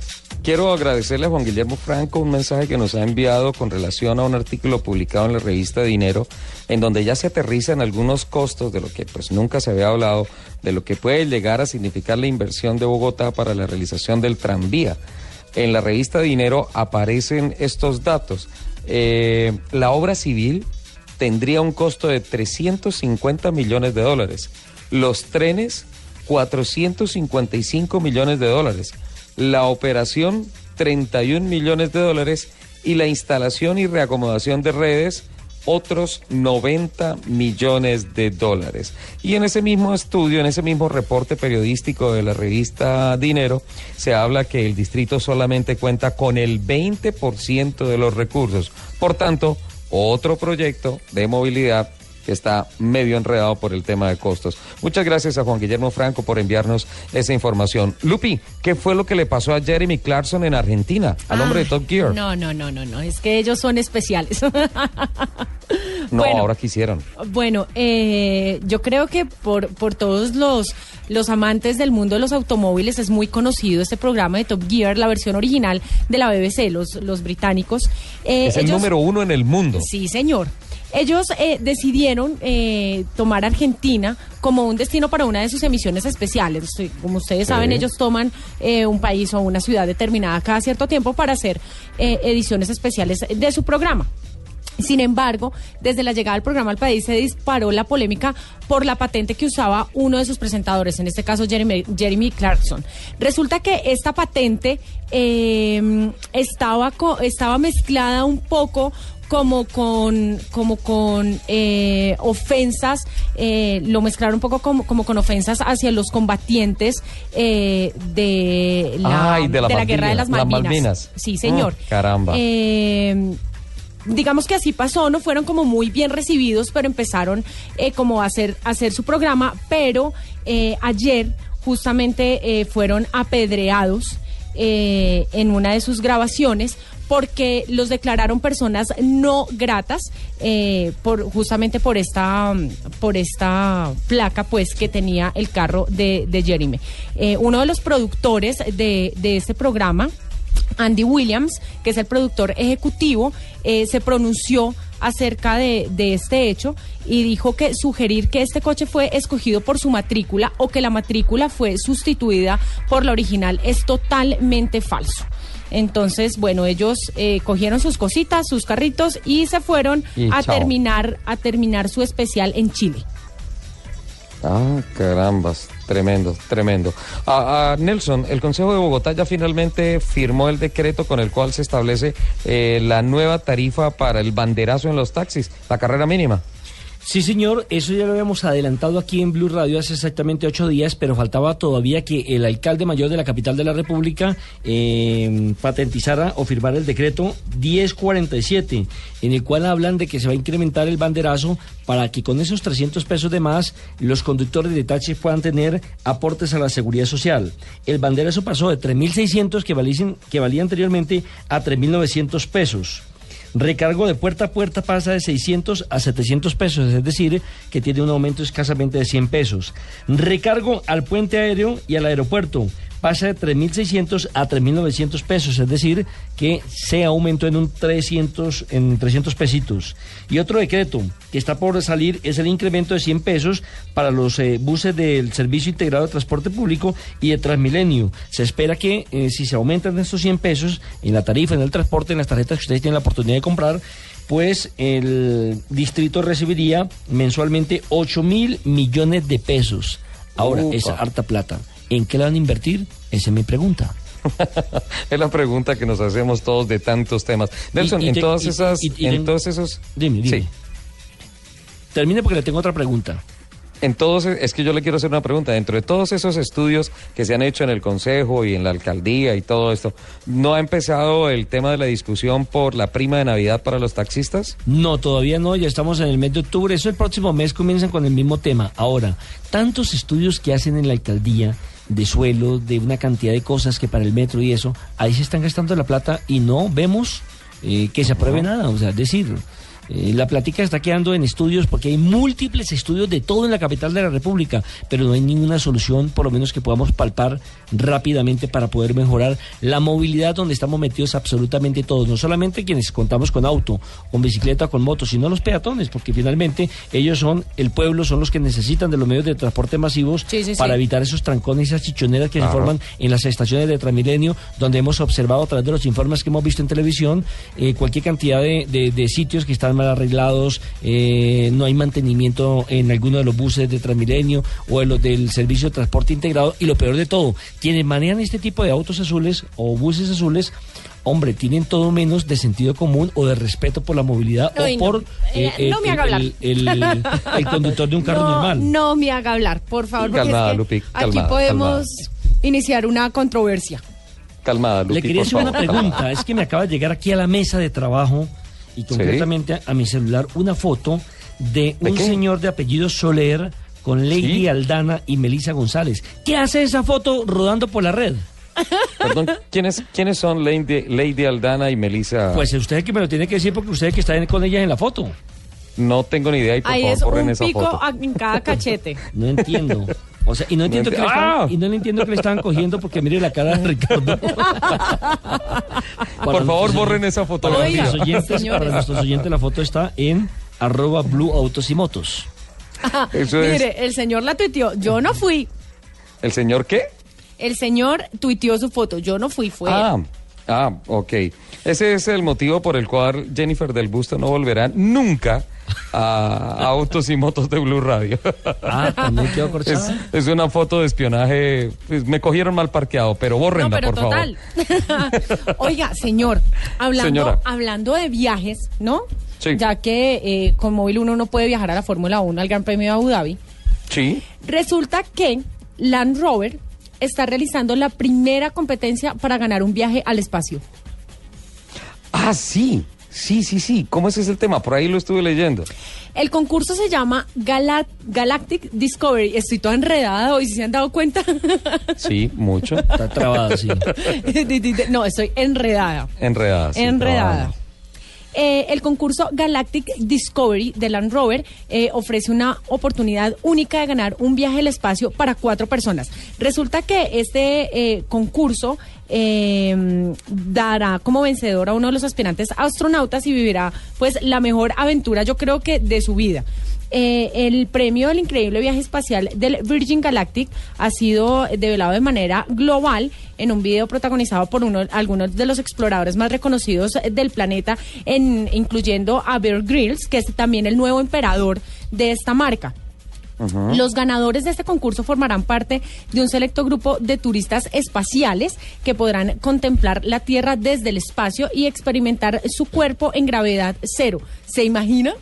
quiero agradecerle a Juan Guillermo Franco un mensaje que nos ha enviado con relación a un artículo publicado en la revista Dinero, en donde ya se aterrizan algunos costos de lo que pues nunca se había hablado, de lo que puede llegar a significar la inversión de Bogotá para la realización del tranvía. En la revista Dinero aparecen estos datos. Eh, la obra civil tendría un costo de 350 millones de dólares. Los trenes, 455 millones de dólares la operación 31 millones de dólares y la instalación y reacomodación de redes otros 90 millones de dólares. Y en ese mismo estudio, en ese mismo reporte periodístico de la revista Dinero, se habla que el distrito solamente cuenta con el 20% de los recursos. Por tanto, otro proyecto de movilidad que está medio enredado por el tema de costos. Muchas gracias a Juan Guillermo Franco por enviarnos esa información. Lupi, ¿qué fue lo que le pasó a Jeremy Clarkson en Argentina, al hombre de Top Gear? No, no, no, no, no, es que ellos son especiales. (laughs) no, ahora quisieron. Bueno, eh, yo creo que por, por todos los los amantes del mundo de los automóviles es muy conocido este programa de Top Gear, la versión original de la BBC, los, los británicos. Eh, es el número uno en el mundo. Sí, señor. Ellos eh, decidieron eh, tomar Argentina como un destino para una de sus emisiones especiales. Como ustedes saben, ellos toman eh, un país o una ciudad determinada cada cierto tiempo para hacer ediciones especiales de su programa. Sin embargo, desde la llegada del programa al país se disparó la polémica por la patente que usaba uno de sus presentadores, en este caso Jeremy, Jeremy Clarkson. Resulta que esta patente estaba, estaba mezclada un poco como con como con eh, ofensas eh, lo mezclaron un poco como, como con ofensas hacia los combatientes eh, de, la, de, la, guerra de las Malvinas, sí señor. Ah, caramba. Digamos que así pasó no fueron como muy bien recibidos pero empezaron como a hacer a hacer su programa pero ayer justamente fueron apedreados en una de sus grabaciones porque los declararon personas no gratas eh, por justamente por esta por esta placa pues que tenía el carro de, Jeremy. Eh, uno de los productores de, de este programa Andy Williams, que es el productor ejecutivo, eh, se pronunció acerca de, este hecho y dijo que sugerir que este coche fue escogido por su matrícula o que la matrícula fue sustituida por la original es totalmente falso. Entonces, bueno, ellos eh, cogieron sus cositas, sus carritos y se fueron a terminar a terminar su especial en Chile. Ah, carambas, tremendo, tremendo. Ah, ah, Nelson, el Consejo de Bogotá ya finalmente firmó el decreto con el cual se establece eh, la nueva tarifa para el banderazo en los taxis, la carrera mínima. Sí, señor, eso ya lo habíamos adelantado aquí en Blue Radio hace exactamente ocho días, pero faltaba todavía que el alcalde mayor de la capital de la República eh, patentizara o firmara el decreto 1047, en el cual hablan de que se va a incrementar el banderazo para que con esos 300 pesos de más los conductores de taxis puedan tener aportes a la seguridad social. El banderazo pasó de 3.600 que, que valía anteriormente a 3.900 pesos. Recargo de puerta a puerta pasa de 600 a 700 pesos, es decir, que tiene un aumento escasamente de 100 pesos. Recargo al puente aéreo y al aeropuerto pasa de 3.600 a 3.900 pesos, es decir, que se aumentó en un 300, en 300 pesitos. Y otro decreto que está por salir es el incremento de 100 pesos para los eh, buses del Servicio Integrado de Transporte Público y de Transmilenio. Se espera que eh, si se aumentan estos 100 pesos en la tarifa, en el transporte, en las tarjetas que ustedes tienen la oportunidad de comprar, pues el distrito recibiría mensualmente 8 mil millones de pesos. Ahora, es harta plata. ¿En qué la van a invertir? Esa es mi pregunta. (laughs) es la pregunta que nos hacemos todos de tantos temas. Nelson, en todas esas, en todos esos... Dime, dime. Sí. Termine porque le tengo otra pregunta en todos, es que yo le quiero hacer una pregunta, dentro de todos esos estudios que se han hecho en el Consejo y en la alcaldía y todo esto, ¿no ha empezado el tema de la discusión por la prima de Navidad para los taxistas? No, todavía no, ya estamos en el mes de octubre, eso el próximo mes comienzan con el mismo tema. Ahora, tantos estudios que hacen en la alcaldía de suelo, de una cantidad de cosas que para el metro y eso, ahí se están gastando la plata y no vemos eh, que se apruebe nada, o sea, es decir... Eh, la plática está quedando en estudios porque hay múltiples estudios de todo en la capital de la República, pero no hay ninguna solución, por lo menos que podamos palpar rápidamente para poder mejorar la movilidad donde estamos metidos absolutamente todos, no solamente quienes contamos con auto, con bicicleta, con moto, sino los peatones, porque finalmente ellos son, el pueblo son los que necesitan de los medios de transporte masivos para evitar esos trancones y esas chichoneras que se forman en las estaciones de Transmilenio, donde hemos observado a través de los informes que hemos visto en televisión, eh, cualquier cantidad de sitios que están mal arreglados, eh, no hay mantenimiento en alguno de los buses de Transmilenio o en los del servicio de transporte integrado y lo peor de todo, quienes manejan este tipo de autos azules o buses azules hombre, tienen todo menos de sentido común o de respeto por la movilidad o por Eh, eh, no me el- (laughs) conductor de un carro no, normal. No me haga hablar, por favor, porque Calmada, es que Lupi, aquí calmada, podemos iniciar una controversia. Calmada, Lupi, Le quería por hacer una pregunta. Es que me acaba de llegar aquí a la mesa de trabajo y concretamente a, a mi celular una foto de ¿De un qué? señor de apellido Soler con Lady Sí. Aldana y Melissa González. ¿Qué hace esa foto rodando por la red? (laughs) Perdón, ¿quiénes, ¿quiénes son Lady, Lady Aldana y Melissa? Pues usted que me lo tiene que decir porque usted que está en- con ellas en la foto. no tengo ni idea y por Ahí favor es un esa pico foto. en cada cachete. No entiendo. (laughs) O sea, y no entiendo, enti- que le estaban, ¡Ah! y no le entiendo que le estaban cogiendo porque mire la cara de Ricardo. (laughs) Por favor, borren esa Para fotografía. nuestros, oyentes, para nuestros oyentes, la foto está en arroba blue autos y motos. (laughs) Eso es- Mire, el señor la tuiteó, yo no fui. ¿El señor qué? El señor tuiteó su foto, yo no fui, fue Ah, él. Ah, ok. Ese es el motivo por el cual Jennifer del Busto no volverá nunca a, a Autos y Motos de Blue Radio. (laughs) Ah, también quedó Es, corchada. es una foto de espionaje. pues, me cogieron mal parqueado, pero No, bórrenla, pero por total. (laughs) Oiga, señor, hablando, Señora. hablando de viajes, ¿no? Sí. Ya que eh, con móvil uno no puede viajar a la Fórmula 1, al Gran Premio de Abu Dhabi. favor. Sí. Resulta que Land Rover está realizando la primera competencia para ganar un viaje al espacio. Ah, sí. Sí, sí, sí. ¿Cómo ese es el tema? Por ahí lo estuve leyendo. El concurso se llama Gala- Galactic Discovery. Estoy toda enredada hoy, si se han dado cuenta. (laughs) Sí, mucho. Está trabada, sí. (laughs) no, estoy enredada. Enredada. sí, enredada. Eh, el concurso Galactic Discovery de Land Rover eh, ofrece una oportunidad única de ganar un viaje al espacio para cuatro personas. Resulta que este eh, concurso eh, dará como vencedor a uno de los aspirantes astronautas y vivirá pues la mejor aventura yo creo que de su vida. Eh, el premio del increíble viaje espacial del Virgin Galactic ha sido develado de manera global en un video protagonizado por uno, algunos de los exploradores más reconocidos del planeta, en, incluyendo a Bear Grylls, que es también el nuevo emperador de esta marca. Los ganadores de este concurso formarán parte de un selecto grupo de turistas espaciales que podrán contemplar la Tierra desde el espacio y experimentar su cuerpo en gravedad cero. ¿Se imagina?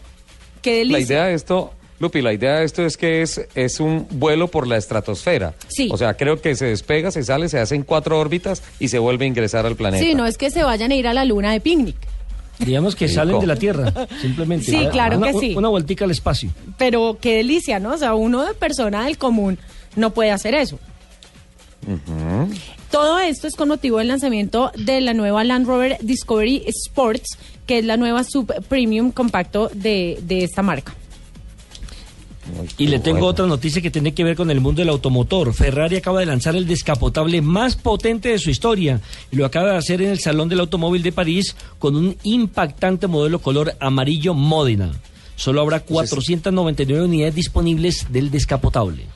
Qué delicia. La idea de esto, Lupi, la idea de esto es que es, es un vuelo por la estratosfera. Sí. O sea, creo que se despega, se sale, se hacen cuatro órbitas y se vuelve a ingresar al planeta. Sí, no es que se vayan a ir a la luna de picnic, Digamos que Rico. salen de la Tierra, (laughs) simplemente. Sí, claro Una- que sí. Una vueltica al espacio. pero qué delicia, ¿no? O sea, uno de persona del común no puede hacer eso. Todo esto es con motivo del lanzamiento de la nueva Land Rover Discovery Sports, que es la nueva sub premium compacto de, de esta marca. Y le tengo Bueno. otra noticia que tiene que ver con el mundo del automotor. Ferrari acaba de lanzar el descapotable más potente de su historia y lo acaba de hacer en el Salón del Automóvil de París con un impactante modelo color amarillo Modena. Solo habrá 499 unidades disponibles del descapotable.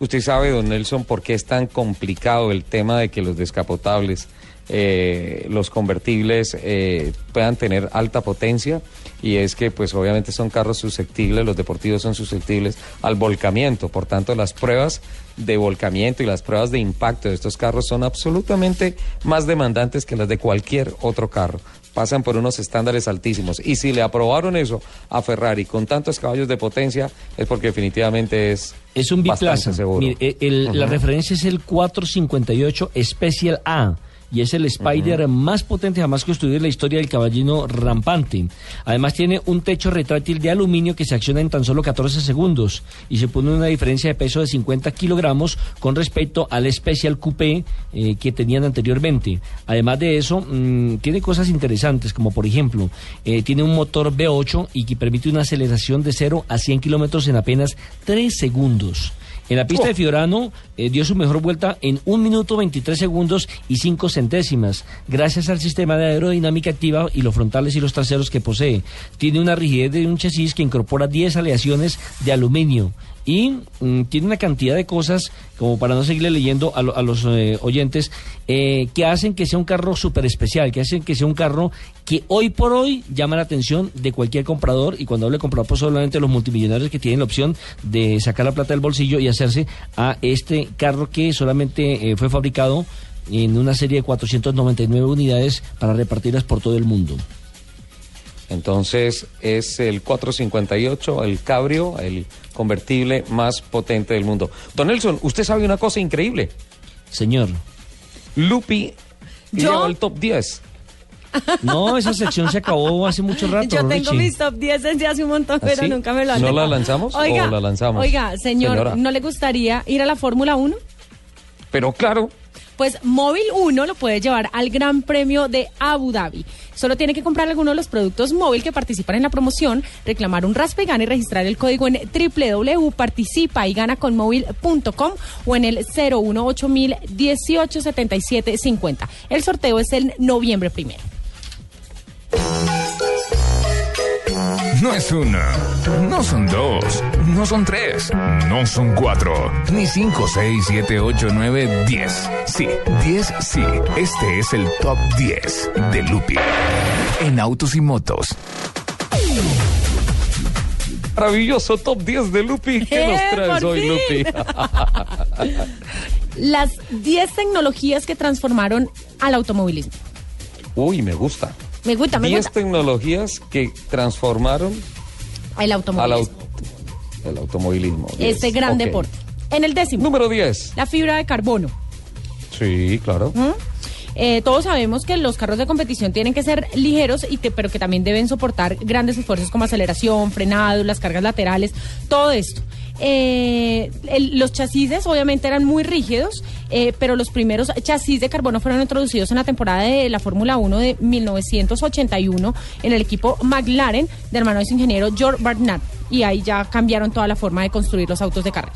Usted sabe, don Nelson, por qué es tan complicado el tema de que los descapotables, eh, los convertibles, eh, puedan tener alta potencia. Y es que, pues, obviamente son carros susceptibles, los deportivos son susceptibles al volcamiento. Por tanto, las pruebas de volcamiento y las pruebas de impacto de estos carros son absolutamente más demandantes que las de cualquier otro carro. Pasan por unos estándares altísimos. Y si le aprobaron eso a Ferrari con tantos caballos de potencia, es porque definitivamente es Es un biplaza. seguro. Mire, el- La Ujú. referencia es el 458 Special A. Y es el Spider más potente jamás construido en la historia del caballino rampante. Además tiene un techo retráctil de aluminio que se acciona en tan solo 14 segundos y se pone una diferencia de peso de 50 kilogramos con respecto al Special Coupé eh, que tenían anteriormente. Además de eso, mm, tiene cosas interesantes como por ejemplo, eh, tiene un motor V8 y que permite una aceleración de 0 a 100 kilómetros en apenas 3 segundos. En la pista de Fiorano eh, dio su mejor vuelta en 1 minuto 23 segundos y 5 centésimas, gracias al sistema de aerodinámica activa y los frontales y los traseros que posee. Tiene una rigidez de un chasis que incorpora 10 aleaciones de aluminio y mm, tiene una cantidad de cosas, como para no seguirle leyendo a, lo- a los eh, oyentes, eh, que hacen que sea un carro súper especial, que hacen que sea un carro que hoy por hoy llama la atención de cualquier comprador, y cuando hablo de comprador, pues solamente los multimillonarios que tienen la opción de sacar la plata del bolsillo y hacerse a este carro que solamente eh, fue fabricado en una serie de 499 unidades para repartirlas por todo el mundo. Entonces es el 458, el cabrio, el convertible más potente del mundo. Don Nelson, usted sabe una cosa increíble. Señor. Lupi ¿Yo? lleva el top 10. No, esa sección se acabó hace mucho (laughs) rato. Yo tengo Richie. mis top 10 desde hace un montón, pero ¿Sí? nunca me lo han ¿No la lanzamos o Oiga, la lanzamos? Oiga, señor, Señora. ¿no le gustaría ir a la Fórmula 1? Pero claro, Pues Móvil 1 lo puede llevar al Gran Premio de Abu Dhabi. Solo tiene que comprar alguno de los productos móvil que participan en la promoción, reclamar un raspa y registrar el código en www.participa y gana con móvil.com o en el 018 18 77 50. El sorteo es el noviembre primero. No es una, no son dos, no son tres, no son cuatro, ni cinco, seis, siete, ocho, nueve, diez. Sí, diez, sí. Este es el top 10 de Lupi en autos y motos. maravilloso top 10 de Lupi. ¿Qué nos ¡Eh, traes por hoy, fin! Lupi? (laughs) Las 10 tecnologías que transformaron al automovilismo. Uy, me gusta. Me gusta, me 10 gusta. tecnologías que transformaron El al automovilismo. auto- el automovilismo. Este 10. gran Ok. deporte. En el décimo. Número 10. La fibra de carbono. Sí, claro. ¿Mm? Eh, todos sabemos que los carros de competición tienen que ser ligeros, y que, pero que también deben soportar grandes esfuerzos como aceleración, frenado, las cargas laterales, todo esto. Eh, el- los chasis obviamente eran muy rígidos, eh, pero los primeros chasis de carbono fueron introducidos en la temporada de la Fórmula 1 de 1981 en el equipo McLaren del hermano de su ingeniero George Barnard. Y ahí ya cambiaron toda la forma de construir los autos de carrera.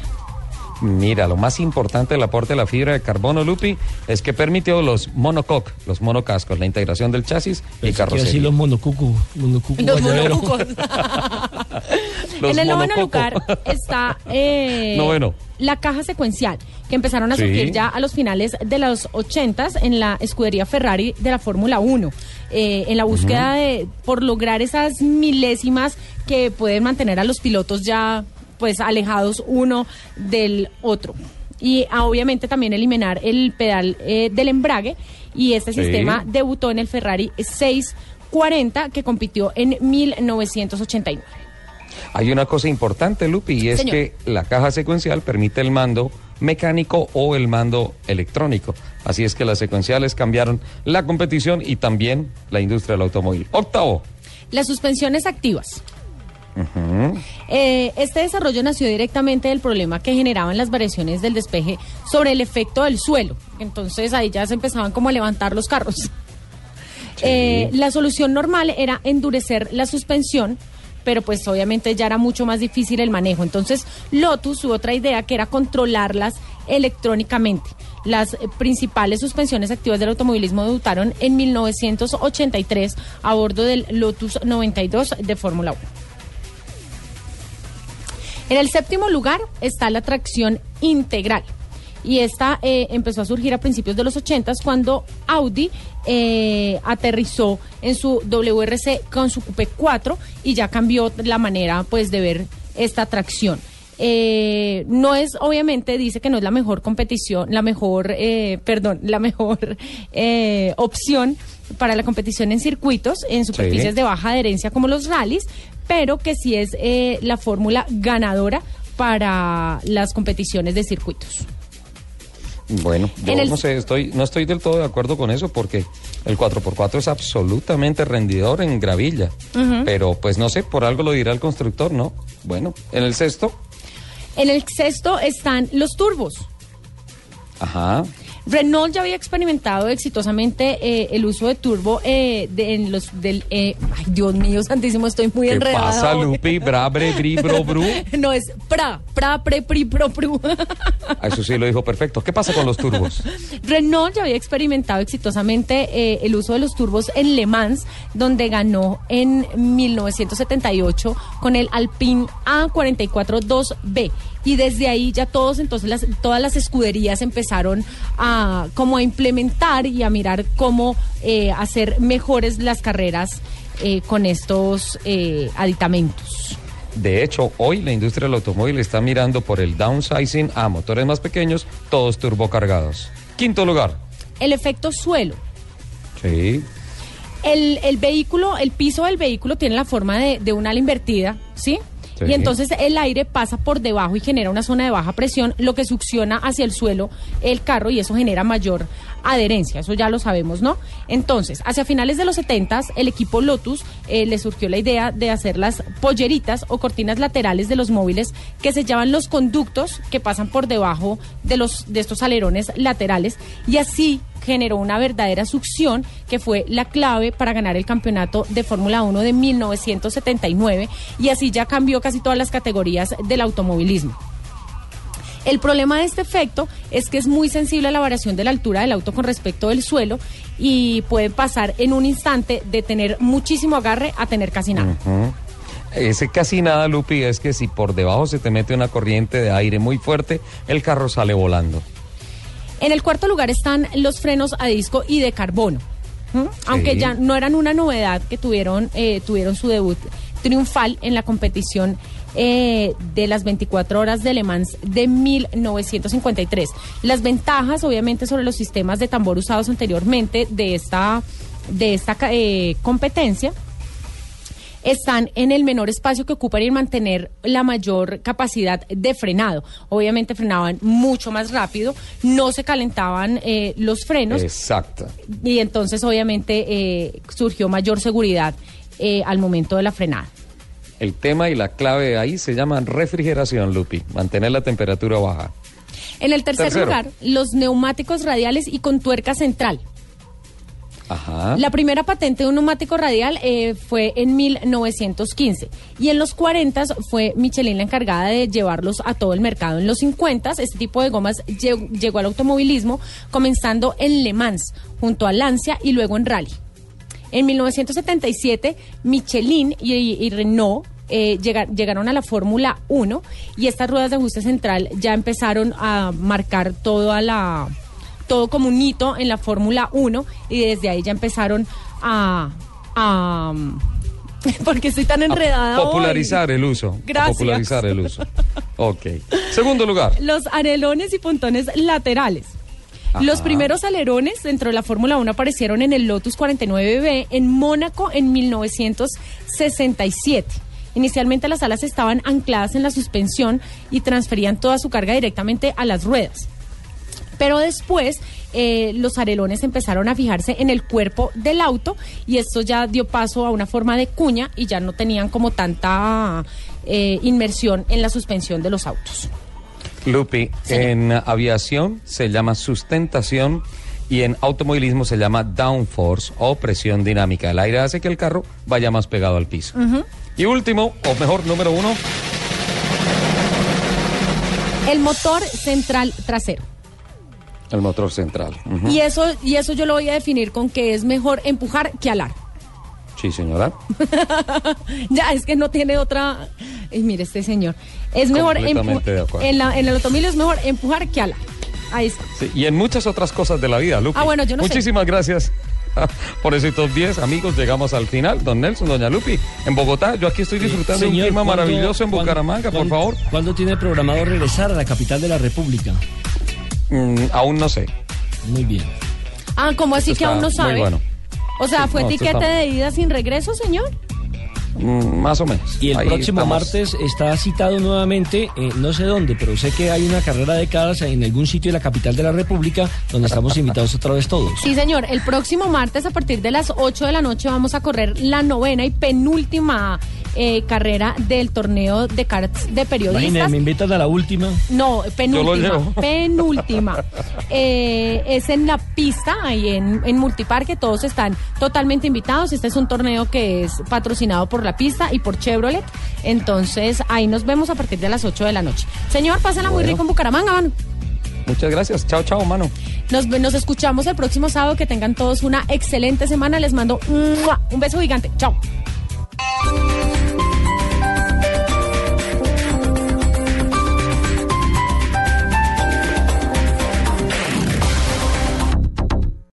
Mira, lo más importante del aporte de la fibra de carbono, Lupi, es que permitió los monocoque, los monocascos, la integración del chasis y Pensé que iba a carrocería. decir los monocucu, monocucu Los guayabero. monocucos. (laughs) Los en el noveno lugar está eh, Noveno. la caja secuencial, que empezaron a Sí. surgir ya a los finales de los 80 en la escudería Ferrari de la Fórmula 1. eh, en la búsqueda de por lograr esas milésimas que pueden mantener a los pilotos ya pues alejados uno del otro. Y ah, obviamente también eliminar el pedal eh, del embrague y este Sí. sistema debutó en el Ferrari 640 que compitió en 1989. Hay una cosa importante, Lupi, y es Señor. que la caja secuencial permite el mando mecánico o el mando electrónico. Así es que las secuenciales cambiaron la competición y también la industria del automóvil. Octavo. Las suspensiones activas. Eh, este desarrollo nació directamente del problema que generaban las variaciones del despeje sobre el efecto del suelo. Entonces ahí ya se empezaban como a levantar los carros. (laughs) Eh, la solución normal era endurecer la suspensión, pero pues obviamente ya era mucho más difícil el manejo. Entonces Lotus tuvo otra idea que era controlarlas electrónicamente. Las eh, principales suspensiones activas del automovilismo debutaron en 1983 a bordo del Lotus 92 de Fórmula 1. En el séptimo lugar está la tracción integral. Y esta eh, empezó a surgir a principios de los 80 cuando Audi eh, aterrizó en su WRC con su Coupe 4 y ya cambió la manera pues de ver esta tracción. Eh, no es, obviamente, dice que no es la mejor competición, la mejor, eh, perdón, la mejor eh, opción para la competición en circuitos, en superficies de baja adherencia como los rallies, pero que sí es eh, la fórmula ganadora para las competiciones de circuitos. Bueno, yo el- no sé, estoy, no estoy del todo de acuerdo con eso porque el 4x4 es absolutamente rendidor en gravilla. Pero pues no sé, por algo lo dirá el constructor, ¿no? Bueno, en el sexto, En el sexto están los turbos. ajá. Renault ya había experimentado exitosamente eh, el uso de turbo eh, de- en los del eh, ay Dios mío (laughs) santísimo estoy muy ¿Qué enredada pasa. Lupi? Brabre, bri, bro, bru. (laughs) no es pra pra pre pri pro pru Ah, Eso sí lo dijo perfecto. ¿Qué pasa con los turbos? (laughs) Renault ya había experimentado exitosamente eh, el uso de los turbos en Le Mans, donde ganó en 1978 con el Alpine A442B. Y desde ahí ya todos, entonces las, todas las escuderías empezaron a como a implementar y a mirar cómo eh, hacer mejores las carreras eh, con estos eh, aditamentos. De hecho, hoy la industria del automóvil está mirando por el downsizing a motores más pequeños, todos turbocargados. Quinto lugar. el efecto suelo. Sí. El, el vehículo, el piso del vehículo tiene la forma de, de un ala invertida, ¿sí? Y entonces el aire pasa por debajo y genera una zona de baja presión, lo que succiona hacia el suelo el carro y eso genera mayor adherencia, eso ya lo sabemos, ¿no? Entonces, hacia finales de los 70 el equipo Lotus eh, le surgió la idea de hacer las polleritas o cortinas laterales de los móviles que sellaban los conductos que pasan por debajo de, los, de estos alerones laterales y así generó una verdadera succión que fue la clave para ganar el campeonato de Fórmula 1 de 1979 y así ya cambió casi todas las categorías del automovilismo. El problema de este efecto es que es muy sensible a la variación de la altura del auto con respecto del suelo y puede pasar en un instante de tener muchísimo agarre a tener casi nada. Ese casi nada, Lupi, es que si por debajo se te mete una corriente de aire muy fuerte, el carro sale volando. En el cuarto lugar están los frenos a disco y de carbono. Aunque ya no eran una novedad que tuvieron, eh, tuvieron su debut triunfal en la competición eh, de las 24 horas de Le Mans de 1953. Las ventajas, obviamente, sobre los sistemas de tambor usados anteriormente de esta, de esta eh, competencia están en el menor espacio que ocupan y en mantener la mayor capacidad de frenado. Obviamente frenaban mucho más rápido, no se calentaban eh, los frenos Exacto. y entonces obviamente eh, surgió mayor seguridad eh, al momento de la frenada. El tema y la clave ahí se llama refrigeración, Lupi. Mantener la temperatura baja. En el tercer Tercero. lugar, los neumáticos radiales y con tuerca central. La primera patente de un neumático radial eh, fue en 1915 y en los 40 fue Michelin la encargada de llevarlos a todo el mercado. En los 50 este tipo de gomas lle- llegó al automovilismo comenzando en Le Mans junto a Lancia y luego en Rally. En 1977 Michelin y, y Renault eh, llega- llegaron a la Fórmula 1 y estas ruedas de ajuste central ya empezaron a marcar toda la todo como un hito en la Fórmula 1 y desde ahí ya empezaron a... a (laughs) porque estoy tan enredada hoy. Popularizar el uso. Gracias. Popularizar el uso. (laughs) Ok. Segundo lugar. Los arelones y pontones laterales. Ajá. Los primeros alerones dentro de la Fórmula 1 aparecieron en el Lotus 49B en Mónaco en 1967. Inicialmente las alas estaban ancladas en la suspensión y transferían toda su carga directamente a las ruedas. Pero después eh, los arelones empezaron a fijarse en el cuerpo del auto y esto ya dio paso a una forma de cuña y ya no tenían como tanta eh, inmersión en la suspensión de los autos. Lupi, en aviación se llama sustentación y en automovilismo se llama downforce o presión dinámica. El aire hace que el carro vaya más pegado al piso. Y último, o mejor, número uno, El motor central trasero. El motor central. Ujú. Y eso, y eso yo lo voy a definir con que es mejor empujar que alar. Sí, señora. (laughs) ya, es que no tiene otra. Y mire, este señor. Es mejor Completamente de empu- acuerdo. en, la- en el automóvil es mejor empujar que alar. Ahí está. Sí, y en muchas otras cosas de la vida, Lupi. Ah, bueno, yo no sé. Muchísimas gracias (laughs) por ese top 10. Amigos, llegamos al final. Don Nelson, Doña Lupi, en Bogotá. Yo aquí estoy disfrutando de un clima ¿cuándo- maravilloso en Bucaramanga, por favor. ¿Cuándo tiene programado regresar a la capital de la República? Mm, aún no sé. Muy bien. Ah, ¿cómo así Esto que aún no está muy sabe? bueno. O sea, Sí, ¿fue no, está- de ida sin regreso, señor? Mm, más o menos. Y el Ahí próximo estamos. martes está citado nuevamente, eh, no sé dónde, pero sé que hay una carrera de caras en algún sitio de la capital de la República donde estamos invitados otra vez todos. Sí, señor. El próximo martes, a partir de las 8 de la noche, vamos a correr la novena y penúltima eh, carrera del torneo de karts de periodistas. me invitan a la última. No, penúltima. llevo. (laughs) Penúltima. Eh, es en la pista, ahí en, en Multiparque. Todos están totalmente invitados. Este es un torneo que es patrocinado por la pista y por Chevrolet. Entonces, ahí nos vemos a partir de las 8 de la noche. Señor, pásala bueno. muy rico en Bucaramanga, mano. Muchas gracias. Chao, chao, mano. Nos, nos escuchamos el próximo sábado. Que tengan todos una excelente semana. Les mando un beso gigante. Chao.